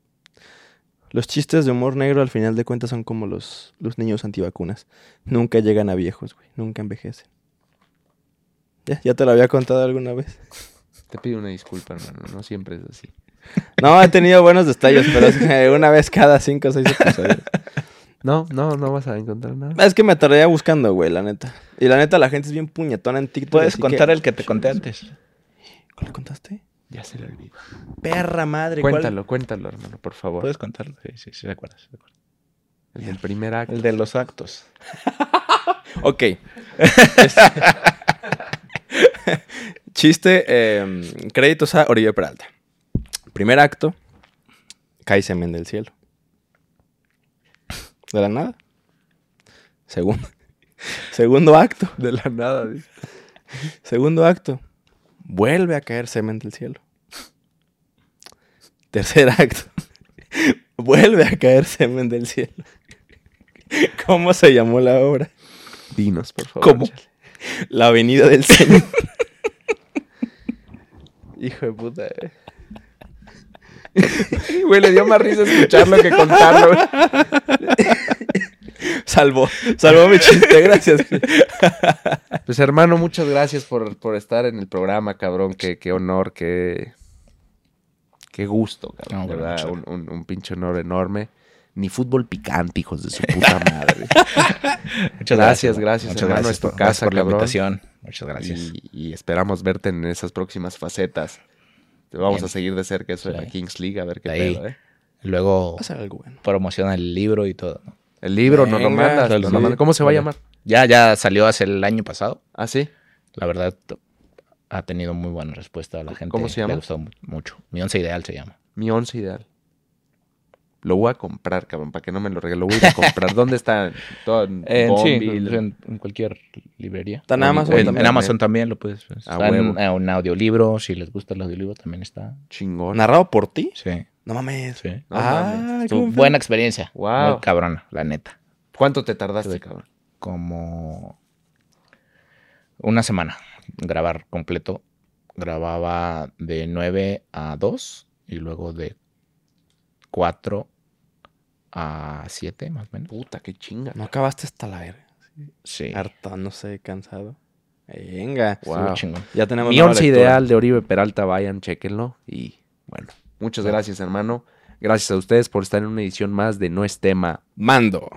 Los chistes de humor negro al final de cuentas son como los, los niños antivacunas. Nunca llegan a viejos, güey. Nunca envejecen. ¿Ya? ¿Ya te lo había contado alguna vez? Te pido una disculpa, hermano. No siempre es así. No, he tenido buenos detalles, pero es que una vez cada cinco o seis episodios. No, no, no vas a encontrar nada. Es que me tardaría buscando, güey, la neta. Y la neta, la gente es bien puñetona en TikTok. Puedes contar el que te conté antes. ¿Cuál le contaste? Ya se le olvidó. Perra madre, ¿cuál? Cuéntalo, cuéntalo, hermano, por favor. Puedes contarlo. Sí, sí, sí, recuerdas. recuerdas. El del primer acto. El de los actos. Ok. Chiste, eh, créditos a Oribe Peralta. Primer acto, cae semen del cielo. De la nada. Segundo, segundo acto. De la nada. dice. Segundo acto, vuelve a caer semen del cielo. Tercer acto, vuelve a caer semen del cielo. ¿Cómo se llamó la obra? Dinos, por favor. ¿Cómo? chale. La Avenida del Semen. Hijo de puta, eh. Güey, le dio más risa escucharlo que contarlo. Güey. Salvó, salvó mi chiste, gracias. Pues hermano, muchas gracias por, por estar en el programa, cabrón. Qué, qué honor, qué, qué gusto, cabrón. No, verdad, un, un- un pinche honor enorme. Ni fútbol picante, hijos de su puta madre. Muchas Gracias, gracias, Muchas hermano, gracias es tu por, casa, por la cabrón. invitación. Muchas gracias. Y, y esperamos verte en esas próximas facetas. Te vamos Bien. a seguir de cerca eso de la Sí. Kings League, a ver qué ahí. pedo, ¿eh? Luego algo bueno. promociona el libro y todo. ¿no? El libro, nos lo Venga, mandas. sí. nos lo mandas. ¿Cómo se va a llamar? Ya, ya salió hace el año pasado. ¿Ah, sí? La verdad, ha tenido muy buena respuesta. A la gente ¿Cómo se llama? le ha gustado mu- mucho. Mi once ideal se llama. Mi once ideal. Lo voy a comprar, cabrón, para que no me lo regale. Lo voy a comprar. ¿Dónde está? Todo en En, sí, Bombay, en, en cualquier librería. Está en Amazon En, también. en Amazon también lo puedes. Está A en, huevo. en un audiolibro. Si les gusta el audiolibro, también está. Chingón. ¿Narrado por ti? Sí, No mames. sí. No ah, mames. Tu- buena experiencia. Wow. Muy cabrona, la neta. ¿Cuánto te tardaste, cabrón? Como una semana grabar completo. Grababa de 9 a 2 y luego de 4 a 7 más o menos. Puta, qué chinga. No acabaste hasta la verga. Sí. Harta, no sé, cansado. Venga. Wow. Ya tenemos Mi once ideal de Oribe Peralta, vayan, chequenlo. Y bueno, muchas gracias, hermano. Gracias a ustedes por estar en una edición más de No es tema. Mando.